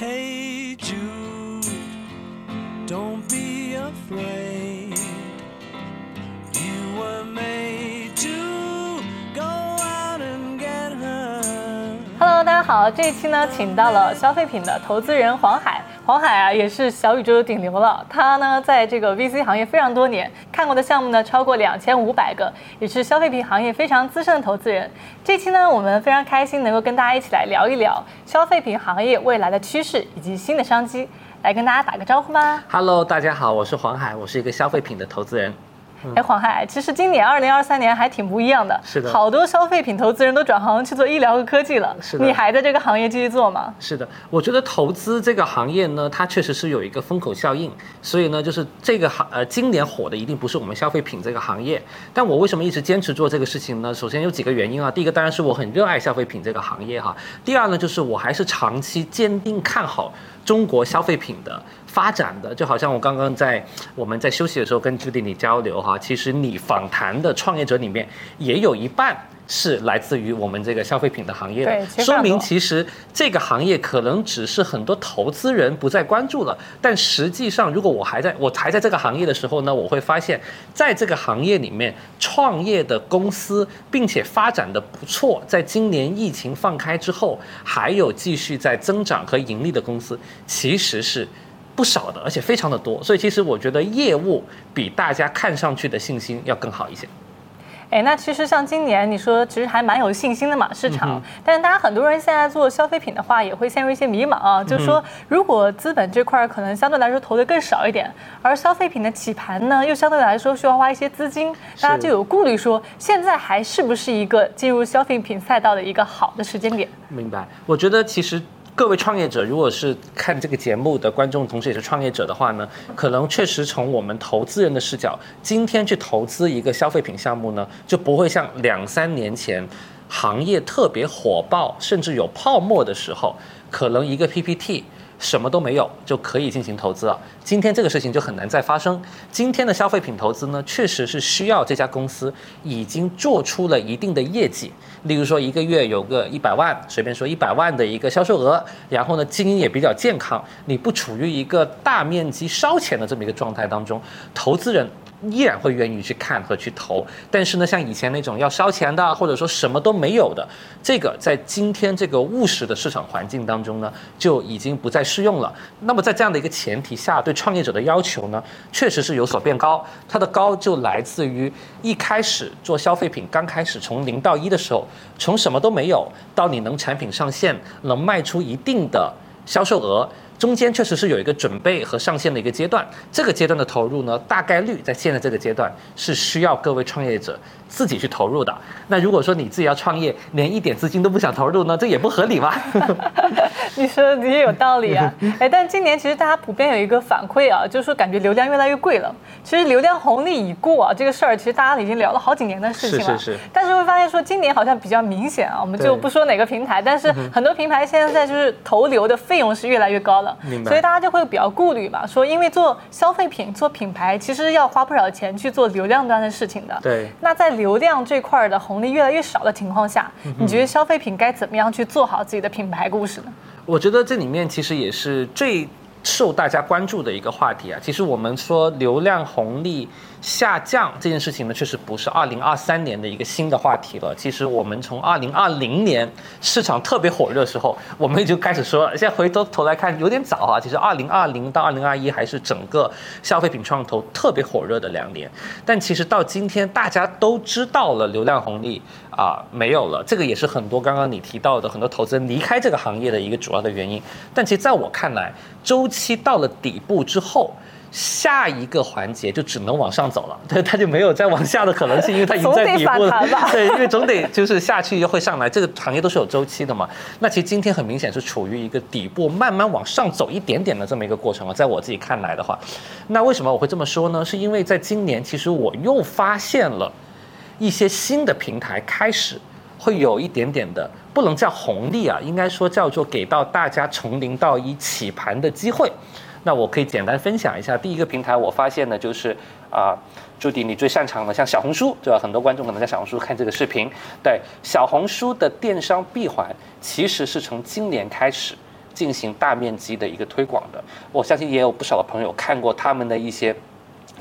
Hey Jude, don't be afraid. You were made to go out and get her. Hello，大家好，这一期呢，请到了消费品的投资人黄海。黄海啊，也是小宇宙的顶流了。他呢，在这个 VC 行业非常多年，看过的项目呢超过两千五百个，也是消费品行业非常资深的投资人。这期呢，我们非常开心能够跟大家一起来聊一聊消费品行业未来的趋势以及新的商机。来跟大家打个招呼吧。Hello，大家好，我是黄海，我是一个消费品的投资人。哎，黄海，其实今年二零二三年还挺不一样的，是的好多消费品投资人都转行去做医疗和科技了。是的你还在这个行业继续做吗？是的，我觉得投资这个行业呢，它确实是有一个风口效应，所以呢，就是这个行呃，今年火的一定不是我们消费品这个行业。但我为什么一直坚持做这个事情呢？首先有几个原因啊，第一个当然是我很热爱消费品这个行业哈，第二呢，就是我还是长期坚定看好中国消费品的发展的，就好像我刚刚在我们在休息的时候跟朱迪你交流哈，其实你访谈的创业者里面也有一半。是来自于我们这个消费品的行业说明其实这个行业可能只是很多投资人不再关注了，但实际上，如果我还在我还在这个行业的时候呢，我会发现，在这个行业里面创业的公司，并且发展的不错，在今年疫情放开之后，还有继续在增长和盈利的公司，其实是。不少的，而且非常的多，所以其实我觉得业务比大家看上去的信心要更好一些。哎，那其实像今年你说，其实还蛮有信心的嘛，市场。但是大家很多人现在做消费品的话，也会陷入一些迷茫啊，就是说，如果资本这块儿可能相对来说投的更少一点，而消费品的起盘呢，又相对来说需要花一些资金，大家就有顾虑说，现在还是不是一个进入消费品赛道的一个好的时间点？明白。我觉得其实各位创业者，如果是看这个节目的观众，同时也是创业者的话呢，可能确实从我们投资人的视角，今天去投资一个消费品项目呢，就不会像两三年前行业特别火爆，甚至有泡沫的时候，可能一个 PPT。什么都没有就可以进行投资了。今天这个事情就很难再发生。今天的消费品投资呢，确实是需要这家公司已经做出了一定的业绩，例如说一个月有个一百万，随便说一百万的一个销售额，然后呢经营也比较健康，你不处于一个大面积烧钱的这么一个状态当中，投资人。依然会愿意去看和去投，但是呢，像以前那种要烧钱的，或者说什么都没有的，这个在今天这个务实的市场环境当中呢，就已经不再适用了。那么在这样的一个前提下，对创业者的要求呢，确实是有所变高。它的高就来自于一开始做消费品刚开始从零到一的时候，从什么都没有到你能产品上线，能卖出一定的销售额。中间确实是有一个准备和上线的一个阶段，这个阶段的投入呢，大概率在现在这个阶段是需要各位创业者自己去投入的。那如果说你自己要创业，连一点资金都不想投入呢，这也不合理吧？你说的也有道理啊，哎，但今年其实大家普遍有一个反馈啊，就是说感觉流量越来越贵了。其实流量红利已过啊，这个事儿其实大家已经聊了好几年的事情了。是是是但是会发现说今年好像比较明显啊，我们就不说哪个平台，但是很多平台现在就是投流的费用是越来越高了，所以大家就会比较顾虑吧，说因为做消费品、做品牌，其实要花不少钱去做流量端的事情的。对那在流量这块儿的红利越来越少的情况下，你觉得消费品该怎么样去做好自己的品牌故事呢？我觉得这里面其实也是最受大家关注的一个话题啊。其实我们说流量红利下降这件事情呢，确实不是二零二三年的一个新的话题了。其实我们从二零二零年市场特别火热的时候，我们就开始说。现在回头头来看有点早啊。其实二零二零到二零二一还是整个消费品创投特别火热的两年。但其实到今天，大家都知道了流量红利啊、没有了，这个也是很多刚刚你提到的很多投资人离开这个行业的一个主要的原因。但其实在我看来，周期到了底部之后。下一个环节就只能往上走了，对，它就没有再往下的可能性，因为它已经在底部了。对，因为总得就是下去又会上来，这个行业都是有周期的嘛。那其实今天很明显是处于一个底部，慢慢往上走一点点的这么一个过程了。在我自己看来的话，那为什么我会这么说呢？是因为在今年，其实我又发现了一些新的平台开始会有一点点的，不能叫红利啊，应该说叫做给到大家从零到一起盘的机会。那我可以简单分享一下，第一个平台我发现呢，就是啊、朱迪你最擅长的，像小红书，对吧？很多观众可能在小红书看这个视频，对，小红书的电商闭环其实是从今年开始。进行大面积的一个推广的。我相信也有不少的朋友看过他们的一些。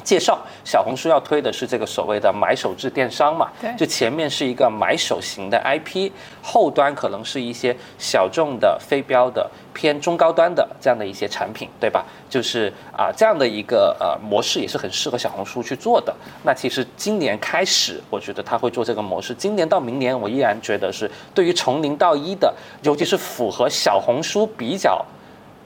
介绍小红书要推的是这个所谓的买手制电商嘛？对就前面是一个买手型的 IP，后端可能是一些小众的、非标的、偏中高端的这样的一些产品，对吧？就是啊、这样的一个呃模式也是很适合小红书去做的。那其实今年开始，我觉得他会做这个模式。今年到明年，我依然觉得是对于从零到一的，尤其是符合小红书比较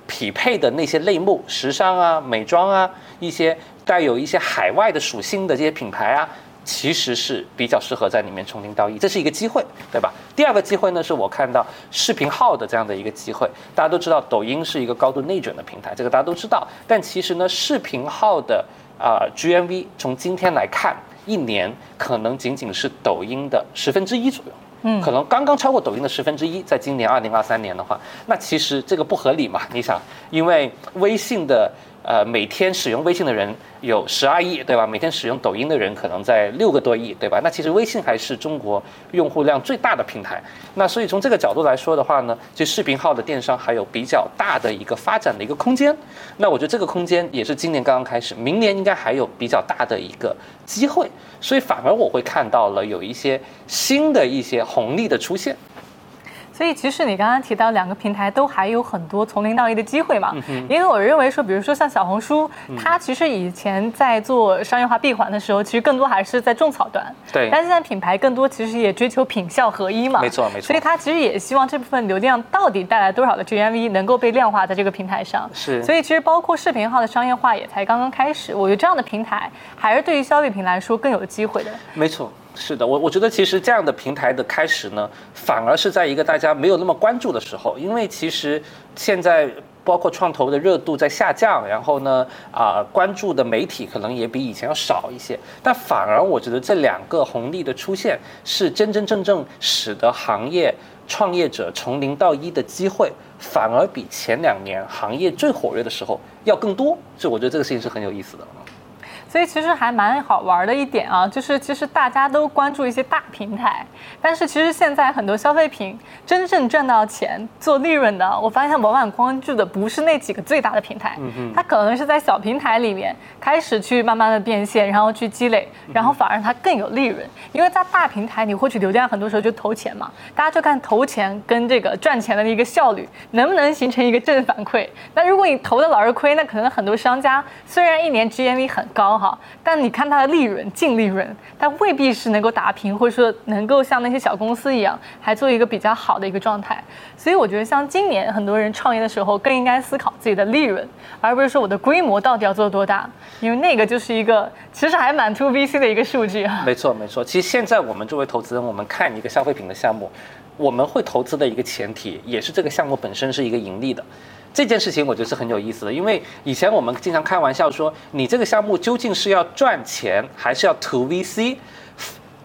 匹配的那些类目，时尚啊、美妆啊，一些带有一些海外的属性的这些品牌啊，其实是比较适合在里面从零到一，这是一个机会，对吧？第二个机会呢，是我看到视频号的这样的一个机会。大家都知道，抖音是一个高度内卷的平台，这个大家都知道。但其实呢，视频号的啊、GMV 从今天来看，一年可能仅仅是抖音的十分之一左右。嗯可能刚刚超过抖音的十分之一，在今年二零二三年的话，那其实这个不合理嘛？你想，因为微信的呃每天使用微信的人有十二亿，对吧？每天使用抖音的人可能在六个多亿，对吧？那其实微信还是中国用户量最大的平台。那所以从这个角度来说的话呢，其实视频号的电商还有比较大的一个发展的一个空间。那我觉得这个空间也是今年刚刚开始，明年应该还有比较大的一个机会。所以反而我会看到了有一些新的一些红利的出现。所以其实你刚刚提到两个平台都还有很多从零到一的机会嗯嘛，因为我认为说，比如说像小红书，它其实以前在做商业化闭环的时候，其实更多还是在种草端，对。但现在品牌更多其实也追求品效合一嘛，没错没。错所以它其实也希望这部分流量到底带来多少的 GMV 能够被量化在这个平台上，是。所以其实包括视频号的商业化也才刚刚开始，我觉得这样的平台还是对于消费品来说更有机会的。没错，是的，我我觉得其实这样的平台的开始呢，反而是在一个大家没有那么关注的时候，因为其实现在。包括创投的热度在下降，然后呢，啊、关注的媒体可能也比以前要少一些，但反而我觉得这两个红利的出现，是真真正正使得行业创业者从零到一的机会，反而比前两年行业最火热的时候要更多，所以我觉得这个事情是很有意思的。所以其实还蛮好玩的一点啊，就是其实大家都关注一些大平台，但是其实现在很多消费品真正赚到钱、做利润的，我发现往往关注的不是那几个最大的平台，它可能是在小平台里面开始去慢慢的变现，然后去积累，然后反而它更有利润。因为在大平台你获取流量，很多时候就投钱嘛，大家就看投钱跟这个赚钱的一个效率能不能形成一个正反馈。那如果你投的老是亏，那可能很多商家虽然一年 GMV 很高哈，但你看它的利润、净利润，它未必是能够打平，或者说能够像那些小公司一样，还做一个比较好的一个状态。所以我觉得，像今年很多人创业的时候，更应该思考自己的利润，而不是说我的规模到底要做多大，因为那个就是一个其实还蛮 to VC 的一个数据啊。没错，没错。其实现在我们作为投资人，我们看一个消费品的项目，我们会投资的一个前提，也是这个项目本身是一个盈利的。这件事情我觉得是很有意思的，因为以前我们经常开玩笑说，你这个项目究竟是要赚钱，还是要 to VC？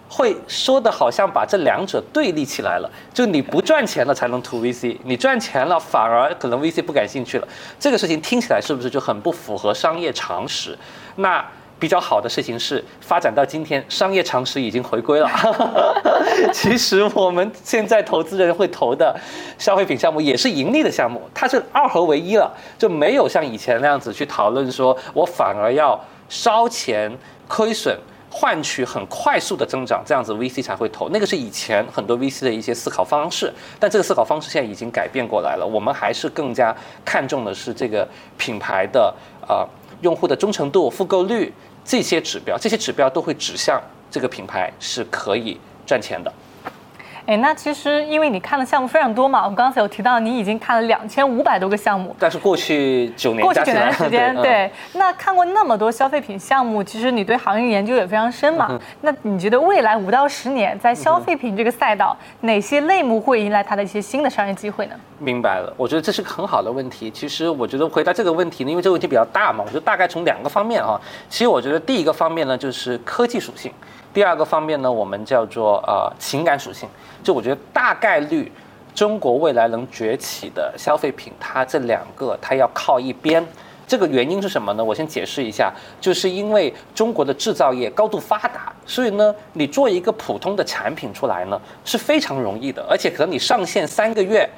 会说的好像把这两者对立起来了，就你不赚钱了才能 to VC，你赚钱了反而可能 VC 不感兴趣了。这个事情听起来是不是就很不符合商业常识？那比较好的事情是，发展到今天，商业常识已经回归了。其实我们现在投资人会投的消费品项目也是盈利的项目，它是二合为一了，就没有像以前那样子去讨论说我反而要烧钱亏损。换取很快速的增长，这样子 VC 才会投。那个是以前很多 VC 的一些思考方式，但这个思考方式现在已经改变过来了。我们还是更加看重的是这个品牌的呃用户的忠诚度、复购率这些指标，这些指标都会指向这个品牌是可以赚钱的。哎，那其实因为你看的项目非常多嘛，我们刚才有提到你已经看了两千五百多个项目，但是过去九年过去九年的时 间，嗯对，那看过那么多消费品项目，其实你对行业研究也非常深嘛。那你觉得未来五到十年，在消费品这个赛道，哪些类目会迎来它的一些新的商业机会呢？明白了，我觉得这是个很好的问题。其实我觉得回答这个问题呢，因为这个问题比较大嘛，我觉得大概从两个方面啊。其实我觉得第一个方面呢，就是科技属性；第二个方面呢，我们叫做呃情感属性。就我觉得大概率，中国未来能崛起的消费品，它这两个它要靠一边。这个原因是什么呢？我先解释一下，就是因为中国的制造业高度发达，所以呢，你做一个普通的产品出来呢是非常容易的，而且可能你上线三个月。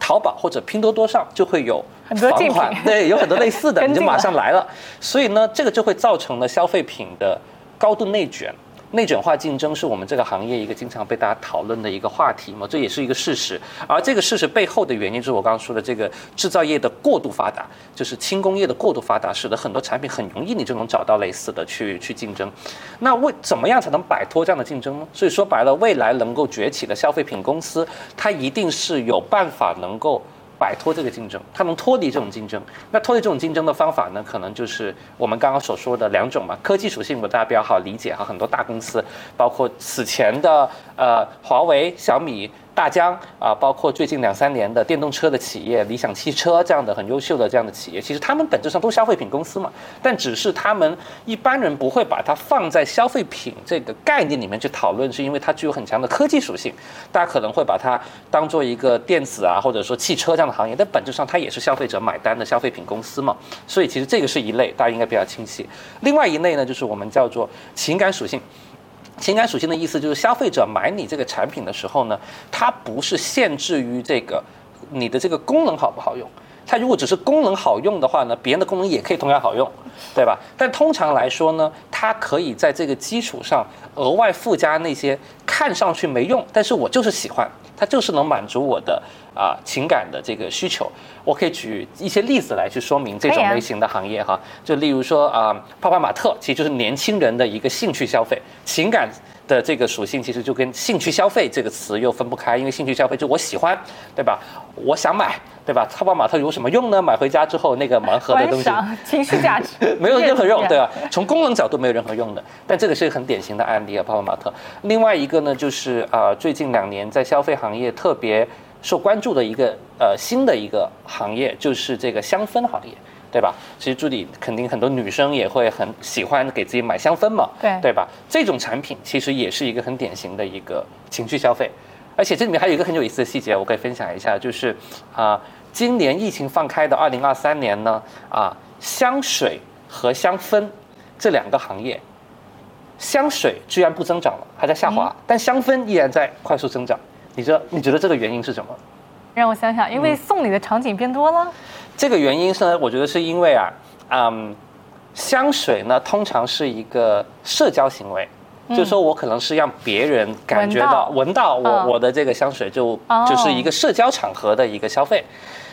淘宝或者拼多多上就会有很多竞品房款，对，有很多类似的，你就马上来了。所以呢，这个就会造成了消费品的高度内卷。内卷化竞争是我们这个行业一个经常被大家讨论的一个话题嘛，这也是一个事实。而这个事实背后的原因，就是我刚刚说的这个制造业的过度发达，就是轻工业的过度发达，使得很多产品很容易你就能找到类似的去去竞争。那为怎么样才能摆脱这样的竞争呢？所以说白了，未来能够崛起的消费品公司，它一定是有办法能够。摆脱这个竞争，它能脱离这种竞争。那脱离这种竞争的方法呢，可能就是我们刚刚所说的两种嘛。科技属性，我大家比较好理解哈，很多大公司，包括此前的呃华为、小米、大疆啊，包括最近两三年的电动车的企业，理想汽车这样的很优秀的这样的企业，其实他们本质上都是消费品公司嘛，但只是他们一般人不会把它放在消费品这个概念里面去讨论，是因为它具有很强的科技属性，大家可能会把它当做一个电子啊，或者说汽车这样的行业，但本质上它也是消费者买单的消费品公司嘛，所以其实这个是一类，大家应该比较清晰。另外一类呢，就是我们叫做情感属性。情感属性的意思就是，消费者买你这个产品的时候呢，它不是限制于这个你的这个功能好不好用。它如果只是功能好用的话呢，别人的功能也可以同样好用，对吧？但通常来说呢，它可以在这个基础上额外附加那些看上去没用，但是我就是喜欢，它就是能满足我的啊、情感的这个需求。我可以举一些例子来去说明这种类型的行业哈，就例如说啊、泡泡玛特其实就是年轻人的一个兴趣消费，情感的这个属性其实就跟兴趣消费这个词又分不开，因为兴趣消费就我喜欢，对吧？我想买，对吧？泡泡玛特有什么用呢？买回家之后那个盲盒的东西。情绪价值 没有任何用，对吧？从功能角度没有任何用的，但这个是一个很典型的案例啊，泡泡玛特。另外一个呢，就是啊、呃最近两年在消费行业特别受关注的一个呃新的一个行业，就是这个香氛行业。对吧？其实助理肯定很多女生也会很喜欢给自己买香氛嘛，对对吧？这种产品其实也是一个很典型的一个情绪消费，而且这里面还有一个很有意思的细节，我可以分享一下，就是啊、今年疫情放开的二零二三年呢，啊，香水和香氛这两个行业，香水居然不增长了，还在下滑，但香氛依然在快速增长。你这你觉得这个原因是什么？让我想想，因嗯为送礼的场景变多了，这个原因是呢，我觉得是因为啊，嗯，香水呢通常是一个社交行为。就是说我可能是让别人感觉到闻到。我、嗯。我的这个香水就、哦。就是一个社交场合的一个消费，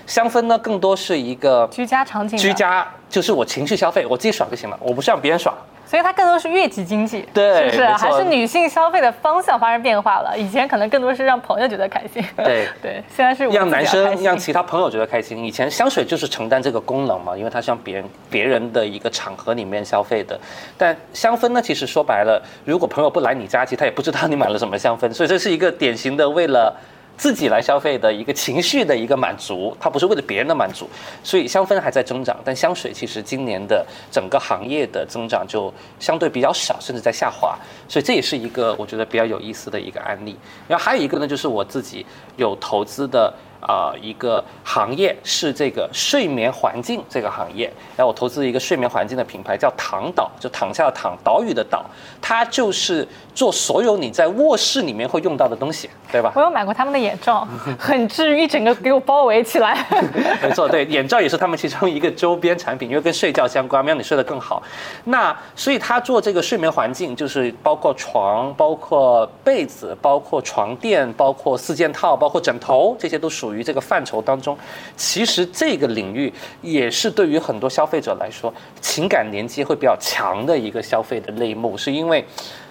香氛呢更多是一个居家场景居，家，就是我情绪消费，我自己爽就行了，我不是让别人爽。所以它更多是悦己经济，对是不是？还是女性消费的方向发生变化了？以前可能更多是让朋友觉得开心，对 对，现在是让男生让其他朋友觉得开心。以前香水就是承担这个功能嘛，因为它是让别人别人的一个场合里面消费的。但香氛呢，其实说白了，如果朋友不来你家，其实他也不知道你买了什么香氛，所以这是一个典型的为了。自己来消费的一个情绪的一个满足，它不是为了别人的满足，所以香氛还在增长，但香水其实今年的整个行业的增长就相对比较少，甚至在下滑，所以这也是一个我觉得比较有意思的一个案例。然后还有一个呢，就是我自己有投资的啊、一个行业是这个睡眠环境这个行业，然后我投资一个睡眠环境的品牌叫躺岛，就躺下的躺，岛屿的岛，它就是做所有你在卧室里面会用到的东西，对吧？我有买过他们的眼罩，很治愈，一整个给我包围起来。没错，对，眼罩也是他们其中一个周边产品，因为跟睡觉相关，让你睡得更好。那所以他做这个睡眠环境，就是包括床、包括被子、包括床垫、包括四件套、包括枕头，这些都属于这个范畴当中。其实这个领域也是对于很多消费者来说，情感连接会比较强的一个消费的类目，是因为。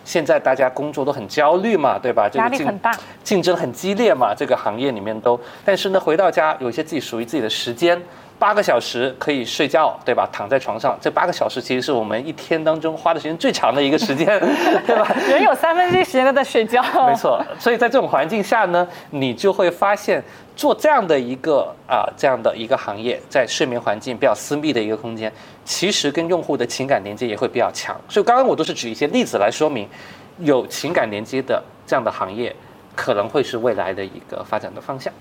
现在大家工作都很焦虑嘛，对吧？这个竞压力很大，竞争很激烈嘛，这个行业里面都。但是呢，回到家有一些自己属于自己的时间，八个小时可以睡觉，对吧？躺在床上，这八个小时其实是我们一天当中花的时间最长的一个时间，对吧？人有三分之一时间都在睡觉。没错，所以在这种环境下呢，你就会发现做这样的一个啊这样的一个行业，在睡眠环境比较私密的一个空间，其实跟用户的情感连接也会比较强。所以刚刚我都是举一些例子来说明，有情感连接的这样的行业，可能会是未来的一个发展的方向。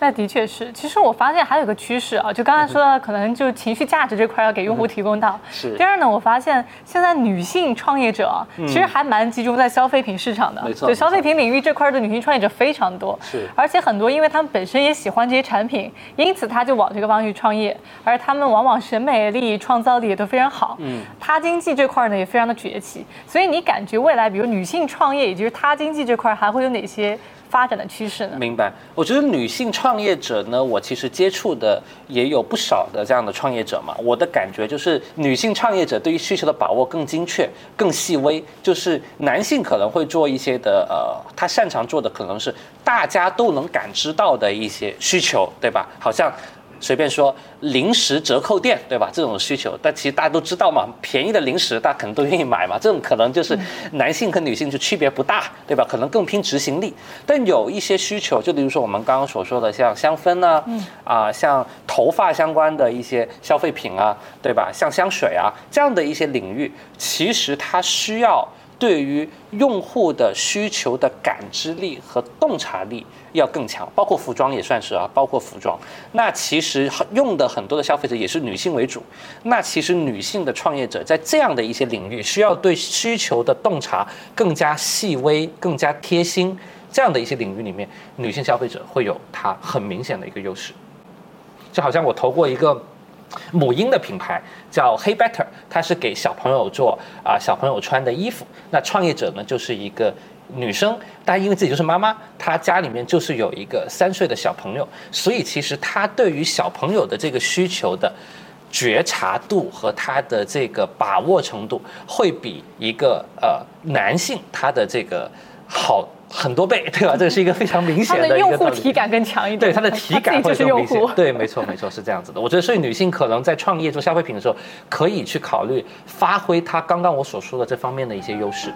那的确是。其实我发现还有个趋势啊，就刚才说的，可能就情绪价值这块要给用户提供到。是第二呢，我发现现在女性创业者啊，其实还蛮集中在消费品市场的。没错就消费品领域这块的女性创业者非常多。是而且很多因为她们本身也喜欢这些产品，因此她就往这个方向去创业，而她们往往审美力、创造力也都非常好。嗯，他经济这块呢也非常的崛起，所以你感觉未来比如女性创业，也就是他经济这块还会有哪些发展的趋势呢？明白，我觉得女性创业者呢，我其实接触的也有不少的这样的创业者嘛。我的感觉就是，女性创业者对于需求的把握更精确、更细微。就是男性可能会做一些的，呃，他擅长做的可能是大家都能感知到的一些需求，对吧？好像。随便说零食折扣店，对吧？这种需求，但其实大家都知道嘛，便宜的零食大家可能都愿意买嘛。这种可能就是男性跟女性就区别不大，对吧？可能更拼执行力。但有一些需求，就比如说我们刚刚所说的，像香氛啊，啊，像头发相关的一些消费品啊，对吧？像香水啊这样的一些领域，其实它需要对于用户的需求的感知力和洞察力要更强，包括服装也算是啊，包括服装。那其实用的很多的消费者也是女性为主，那其实女性的创业者在这样的一些领域，需要对需求的洞察更加细微、更加贴心。这样的一些领域里面，女性消费者会有它很明显的一个优势。就好像我投过一个母婴的品牌叫 Hey Better，它是给小朋友做啊、小朋友穿的衣服。那创业者呢就是一个女生，但因为自己就是妈妈，她家里面就是有一个三岁的小朋友，所以其实她对于小朋友的这个需求的觉察度和她的这个把握程度，会比一个呃男性他的这个好很多倍，对吧？这是一个非常明显的的用。户体感更强一点，对它的体感会更明显。。对，没错，没错，是这样子的。我觉得，所以女性可能在创业做消费品的时候，可以去考虑发挥她刚刚我所说的这方面的一些优势。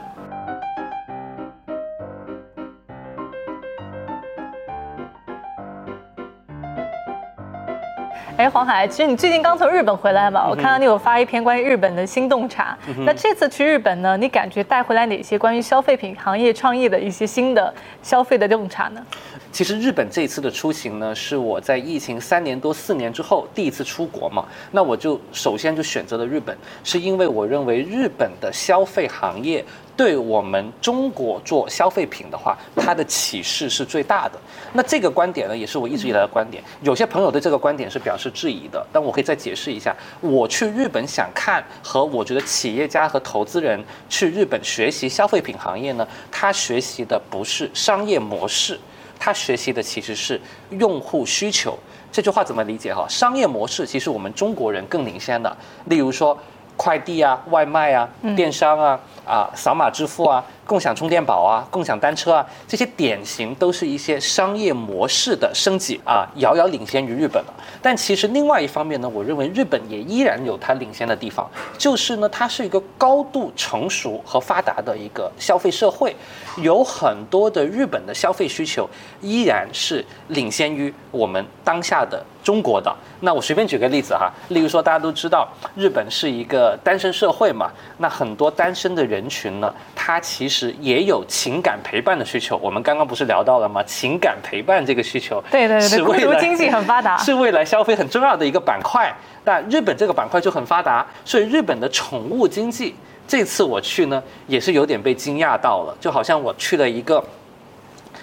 哎，黄海，其实你最近刚从日本回来嘛？我看到你有发一篇关于日本的新洞察。那这次去日本呢，你感觉带回来哪些关于消费品行业创业的一些新的消费的洞察呢？其实日本这一次的出行呢，是我在疫情三年多四年之后第一次出国嘛。那我就首先就选择了日本，是因为我认为日本的消费行业对我们中国做消费品的话，它的启示是最大的。那这个观点呢，也是我一直以来的观点。有些朋友对这个观点是表示质疑的，但我可以再解释一下。我去日本想看和我觉得企业家和投资人去日本学习消费品行业呢，他学习的不是商业模式。他学习的其实是用户需求。这句话怎么理解哈？商业模式其实我们中国人更领先的，例如说快递啊、外卖啊、电商啊、啊扫码支付啊、共享充电宝啊、共享单车啊，这些典型都是一些商业模式的升级啊，遥遥领先于日本了。但其实另外一方面呢，我认为日本也依然有它领先的地方，就是呢，它是一个高度成熟和发达的一个消费社会，有很多的日本的消费需求依然是领先于我们当下的中国的。那我随便举个例子哈，例如说大家都知道日本是一个单身社会嘛，那很多单身的人群呢，他其实也有情感陪伴的需求。我们刚刚不是聊到了吗？情感陪伴这个需求，对对对是未来族经济很发达。是未来消费很重要的一个板块。那日本这个板块就很发达，所以日本的宠物经济，这次我去呢，也是有点被惊讶到了，就好像我去了一个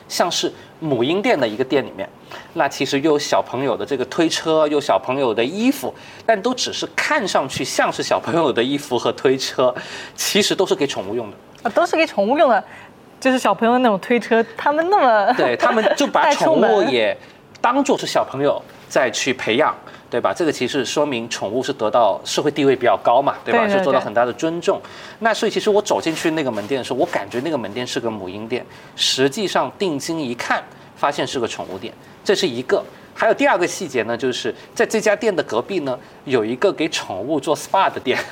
像是母婴店的一个店里面，那其实又有小朋友的这个推车，又有小朋友的衣服，但都只是看上去像是小朋友的衣服和推车，其实都是给宠物用的。啊，都是给宠物用的，就是小朋友那种推车，他们那么对他们就把 宠物也当做是小朋友再去培养，对吧？这个其实说明宠物是得到社会地位比较高嘛，对吧？对对是受到很大的尊重。那所以其实我走进去那个门店的时候，我感觉那个门店是个母婴店，实际上定睛一看，发现是个宠物店，这是一个。还有第二个细节呢，就是在这家店的隔壁呢，有一个给宠物做 SPA 的店。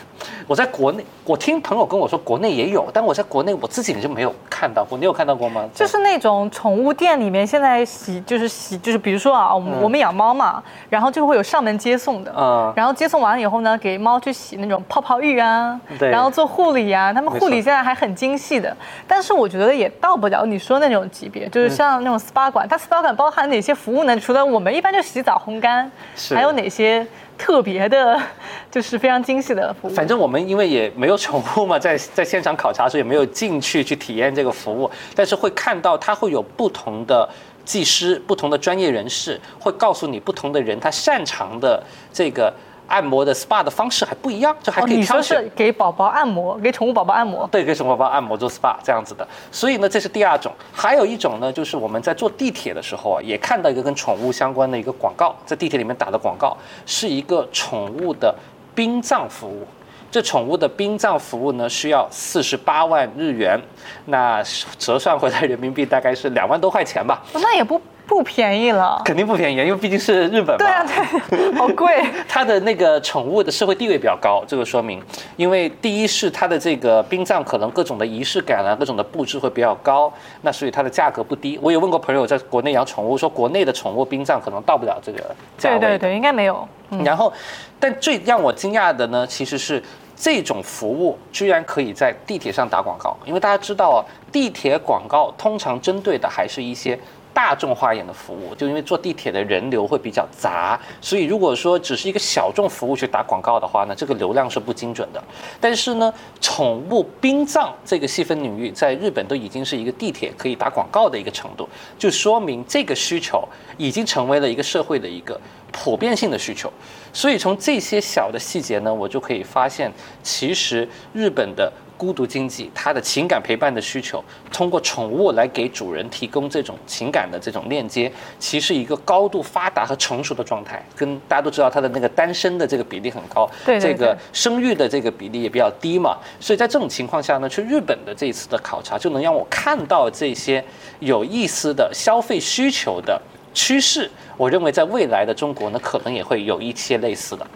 我在国内，我听朋友跟我说国内也有，但我在国内我自己就没有看到过。你有看到过吗？就是那种宠物店里面现在洗，就是洗，就是比如说啊，我们、我们养猫嘛，然后就会有上门接送的，嗯然后接送完了以后呢，给猫去洗那种泡泡浴啊，对然后做护理啊，他们护理现在还很精细的，但是我觉得也到不了你说那种级别，就是像那种 SPA 馆，它 SPA 馆包含哪些服务呢？除了我们一般就洗澡、烘干，是还有哪些特别的，就是非常精细的服务？反正我们因为也没有宠物嘛，在在现场考察的时候也没有进去去体验这个服务，但是会看到它会有不同的技师、不同的专业人士会告诉你不同的人他擅长的这个按摩的 SPA 的方式还不一样，就还哦，可以你说挑选。是给宝宝按摩，给宠物宝宝按摩？对，给宠物宝宝按摩做 SPA 这样子的，所以呢，这是第二种。还有一种呢，就是我们在坐地铁的时候啊，也看到一个跟宠物相关的一个广告，在地铁里面打的广告，是一个宠物的殡葬服务。这宠物的殡葬服务呢，需要四十八万日元，那折算回来人民币大概是两万多块钱吧，那也不不便宜了。肯定不便宜，因为毕竟是日本嘛。对啊，对，好贵。它的那个宠物的社会地位比较高，这个说明，因为第一是它的这个殡葬可能各种的仪式感啊，各种的布置会比较高，那所以它的价格不低。我有问过朋友在国内养宠物，说国内的宠物殡葬可能到不了这个价位。对对对，应该没有。嗯，然后，但最让我惊讶的呢，其实是这种服务居然可以在地铁上打广告，因为大家知道啊，地铁广告通常针对的还是一些。大众化一点的服务，就因为坐地铁的人流会比较杂，所以如果说只是一个小众服务去打广告的话呢，这个流量是不精准的。但是呢，宠物殡葬这个细分领域在日本都已经是一个地铁可以打广告的一个程度，就说明这个需求已经成为了一个社会的一个普遍性的需求。所以从这些小的细节呢，我就可以发现，其实日本的孤独经济，它的情感陪伴的需求，通过宠物来给主人提供这种情感的这种链接，其实一个高度发达和成熟的状态。跟大家都知道，它的那个单身的这个比例很高，这个生育的这个比例也比较低嘛。所以在这种情况下呢，去日本的这一次的考察，就能让我看到这些有意思的消费需求的趋势。我认为在未来的中国呢，可能也会有一些类似的。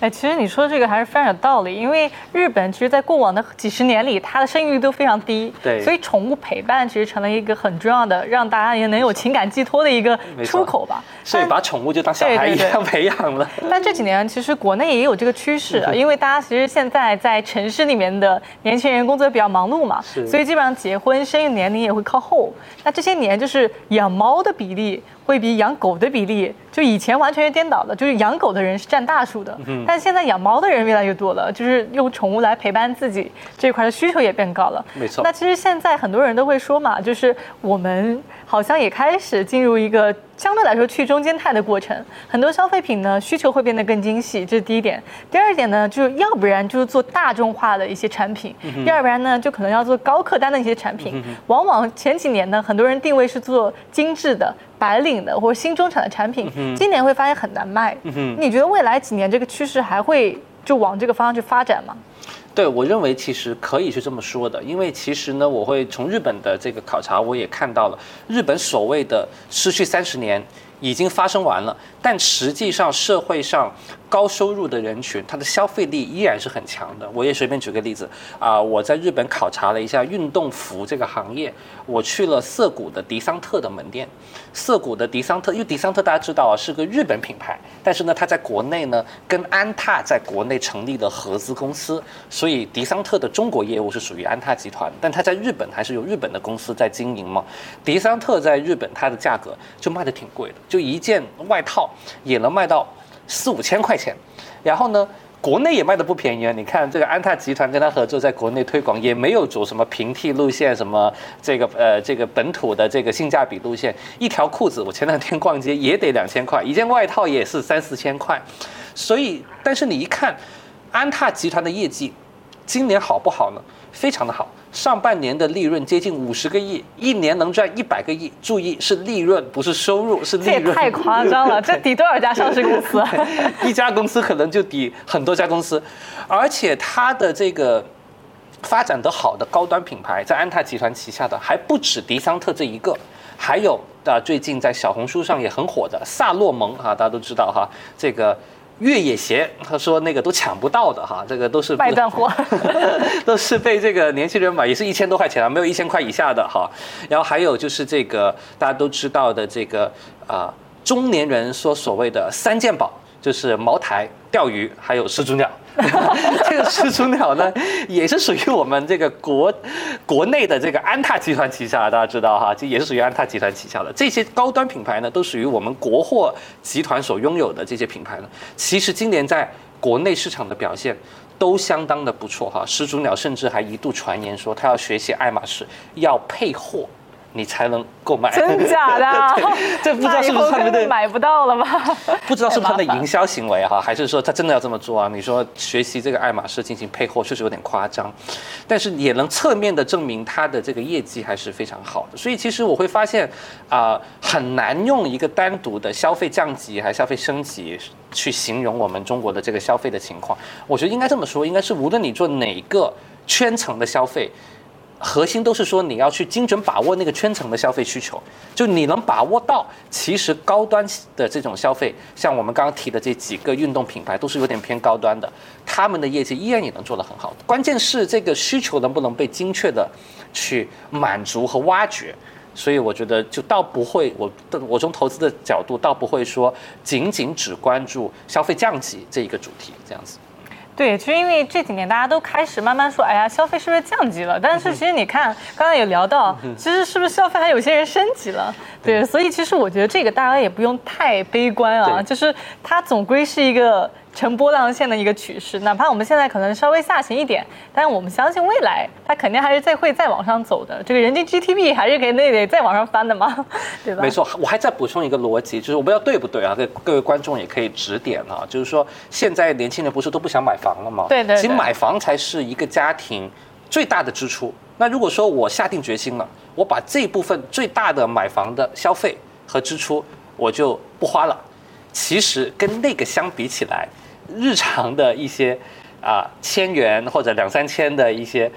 哎，其实你说这个还是非常有道理，因为日本其实，在过往的几十年里，它的生育率都非常低，对所以宠物陪伴其实成了一个很重要的，让大家也能有情感寄托的一个出口吧。所以把宠物就当小孩一样培养了。但这几年其实国内也有这个趋势啊，因为大家其实现在在城市里面的年轻人工作比较忙碌嘛，是所以基本上结婚生育年龄也会靠后。那这些年就是养猫的比例会比养狗的比例，就以前完全是颠倒的，就是养狗的人是占大数的，嗯但现在养猫的人越来越多了，就是用宠物来陪伴自己这块的需求也变高了。没错那其实现在很多人都会说嘛，就是我们好像也开始进入一个相对来说去中间态的过程，很多消费品呢需求会变得更精细，这是第一点。第二点呢，就是要不然就是做大众化的一些产品，要不然呢就可能要做高客单的一些产品。往往前几年呢，很多人定位是做精致的。白领的或者新中产的产品，今年会发现很难卖。你觉得未来几年这个趋势还会就往这个方向去发展吗？对，我认为其实可以是这么说的，因为其实呢，我会从日本的这个考察，我也看到了日本所谓的失去三十年已经发生完了，但实际上社会上高收入的人群，他的消费力依然是很强的。我也随便举个例子啊、我在日本考察了一下运动服这个行业，我去了涩谷的迪桑特的门店，涩谷的迪桑特，因为迪桑特大家知道啊是个日本品牌，但是呢，它在国内呢跟安踏在国内成立了合资公司，所以迪桑特的中国业务是属于安踏集团，但它在日本还是由日本的公司在经营嘛。迪桑特在日本它的价格就卖的挺贵的，就一件外套也能卖到四五千块钱，然后呢。国内也卖的不便宜啊！你看这个安踏集团跟他合作，在国内推广也没有走什么平替路线，什么这个呃这个本土的这个性价比路线。一条裤子，我前两天逛街也得两千块，一件外套也是三四千块。所以，但是你一看，安踏集团的业绩今年好不好呢？非常的好，上半年的利润接近五十个亿，一年能赚一百个亿。注意是利润，不是收入，是利润。这也太夸张了，这抵多少家上市公司啊？一家公司可能就抵很多家公司，而且它的这个发展得好的高端品牌，在安踏集团旗下的还不止迪桑特这一个，还有啊最近在小红书上也很火的萨洛蒙啊，大家都知道哈，这个越野鞋，他说那个都抢不到的哈，这个都是卖断货。都是被这个年轻人买，也是一千多块钱啊，没有一千块以下的哈。然后还有就是这个大家都知道的这个啊、中年人说所谓的三件宝，就是茅台、钓鱼还有始祖鸟。这个始祖鸟呢，也是属于我们这个国国内的这个安踏集团旗下，大家知道哈，这也是属于安踏集团旗下的。这些高端品牌呢，都属于我们国货集团所拥有的这些品牌呢。其实今年在国内市场的表现都相当的不错哈。始祖鸟甚至还一度传言说，他要学习爱马仕，要配货。你才能购买，真假的？这 不知道是不是他们的买不到了吗？不知道是不是他的营销行为哈，还是说他真的要这么做啊？你说学习这个爱马仕进行配货，确实有点夸张，但是也能侧面的证明它的这个业绩还是非常好的。所以其实我会发现啊、很难用一个单独的消费降级还是消费升级去形容我们中国的这个消费的情况。我觉得应该这么说，应该是无论你做哪个圈层的消费。核心都是说你要去精准把握那个圈层的消费需求，就你能把握到，其实高端的这种消费，像我们刚刚提的这几个运动品牌，都是有点偏高端的，他们的业绩依然也能做得很好。关键是这个需求能不能被精确的去满足和挖掘。所以我觉得就倒不会，我我从投资的角度倒不会说仅仅只关注消费降级这一个主题这样子。对，其实因为这几年大家都开始慢慢说，哎呀，消费是不是降级了？但是其实你看，刚刚也聊到，其实是不是消费还有些人升级了？对，所以其实我觉得这个大家也不用太悲观啊，就是它总归是一个呈波浪线的一个趋势，哪怕我们现在可能稍微下行一点，但是我们相信未来它肯定还是再会再往上走的。这个人均 GDP 还是可以那得再往上翻的嘛，对吧？没错，我还再补充一个逻辑，就是我不知道对不对啊？各各位观众也可以指点啊。就是说，现在年轻人不是都不想买房了吗？对对对其实买房才是一个家庭最大的支出。那如果说我下定决心了，我把这部分最大的买房的消费和支出我就不花了，其实跟那个相比起来，日常的一些啊千元或者两三千的一些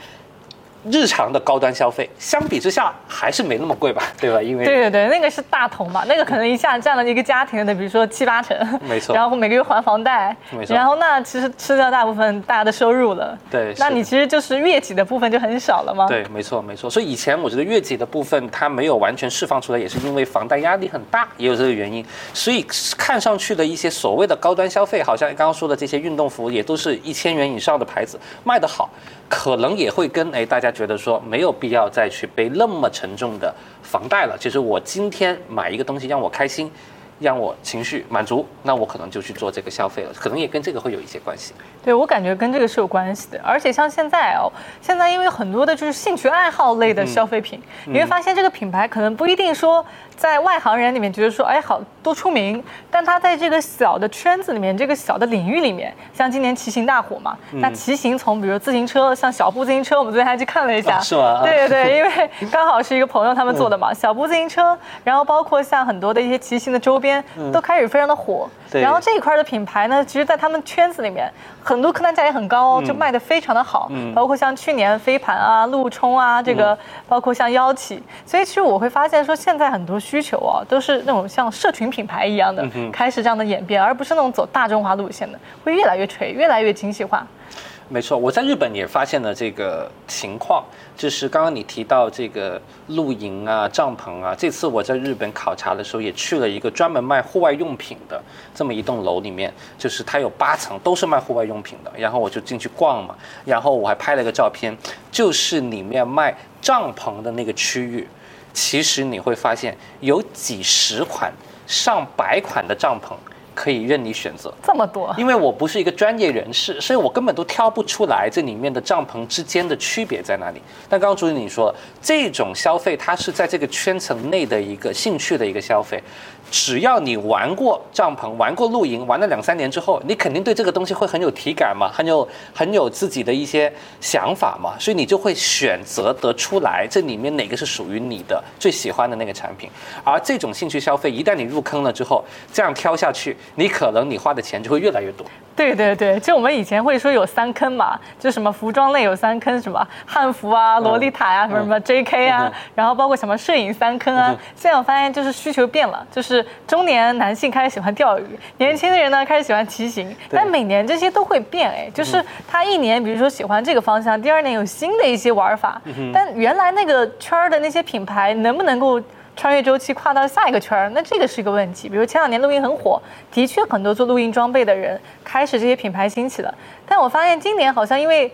日常的高端消费，相比之下还是没那么贵吧，对吧？因为对对对，那个是大头嘛，那个可能一下占了一个家庭的，比如说七八成，没错然后每个月还房贷，没错然后那其实吃掉大部分大家的收入了，对那你其实就是月给的部分就很少了吗？对，没错，没错。所以以前我觉得月给的部分它没有完全释放出来，也是因为房贷压力很大，也有这个原因。所以看上去的一些所谓的高端消费，好像刚刚说的这些运动服，也都是一千元以上的牌子卖得好，可能也会跟哎大家觉得说没有必要再去背那么沉重的房贷了。其实我今天买一个东西让我开心。让我情绪满足，那我可能就去做这个消费了，可能也跟这个会有一些关系。对我感觉跟这个是有关系的，而且像现在哦，现在因为很多的就是兴趣爱好类的消费品，嗯你会发现这个品牌可能不一定说在外行人里面觉得说哎好多出名，但他在这个小的圈子里面，这个小的领域里面，像今年骑行大火嘛，嗯。那骑行从比如自行车，像小步自行车，我们昨天还去看了一下，啊 是吗？对对对，因为刚好是一个朋友他们做的嘛，小步自行车，然后包括像很多的一些骑行的周边，都开始非常的火。嗯对然后这一块的品牌呢，其实在他们圈子里面，很多客单价也很高哦，就卖的非常的好。嗯包括像去年飞盘啊、陆冲啊，这个包括像妖起，所以其实我会发现说，现在很多需求啊，都是那种像社群品牌一样的，开始这样的演变，而不是那种走大众化路线的，会越来越垂，越来越精细化。没错，我在日本也发现了这个情况，就是刚刚你提到这个露营啊、帐篷啊，这次我在日本考察的时候，也去了一个专门卖户外用品的这么一栋楼里面，就是它有八层都是卖户外用品的，然后我就进去逛嘛，然后我还拍了一个照片，就是里面卖帐篷的那个区域，其实你会发现有几十款、上百款的帐篷可以任你选择。这么多，因为我不是一个专业人士，所以我根本都挑不出来这里面的帐篷之间的区别在哪里。但刚刚朱经理说了，这种消费它是在这个圈层内的一个兴趣的一个消费，只要你玩过帐篷、玩过露营，玩了两三年之后，你肯定对这个东西会很有体感嘛，很有很有自己的一些想法嘛，所以你就会选择得出来这里面哪个是属于你的最喜欢的那个产品。而这种兴趣消费，一旦你入坑了之后，这样挑下去，你可能你花的钱就会越来越多。对对对，就我们以前会说有三坑嘛，就什么服装类有三坑，什么汉服啊、洛丽塔呀、什么什么 JK 啊，然后包括什么摄影三坑啊。现在我发现就是需求变了，就是中年男性开始喜欢钓鱼，年轻的人呢开始喜欢骑行，但每年这些都会变哎，就是他一年比如说喜欢这个方向，第二年有新的一些玩法，但原来那个圈儿的那些品牌能不能够？穿越周期跨到下一个圈儿，那这个是一个问题。比如前两年录音很火，的确很多做录音装备的人开始这些品牌兴起了，但我发现今年好像因为。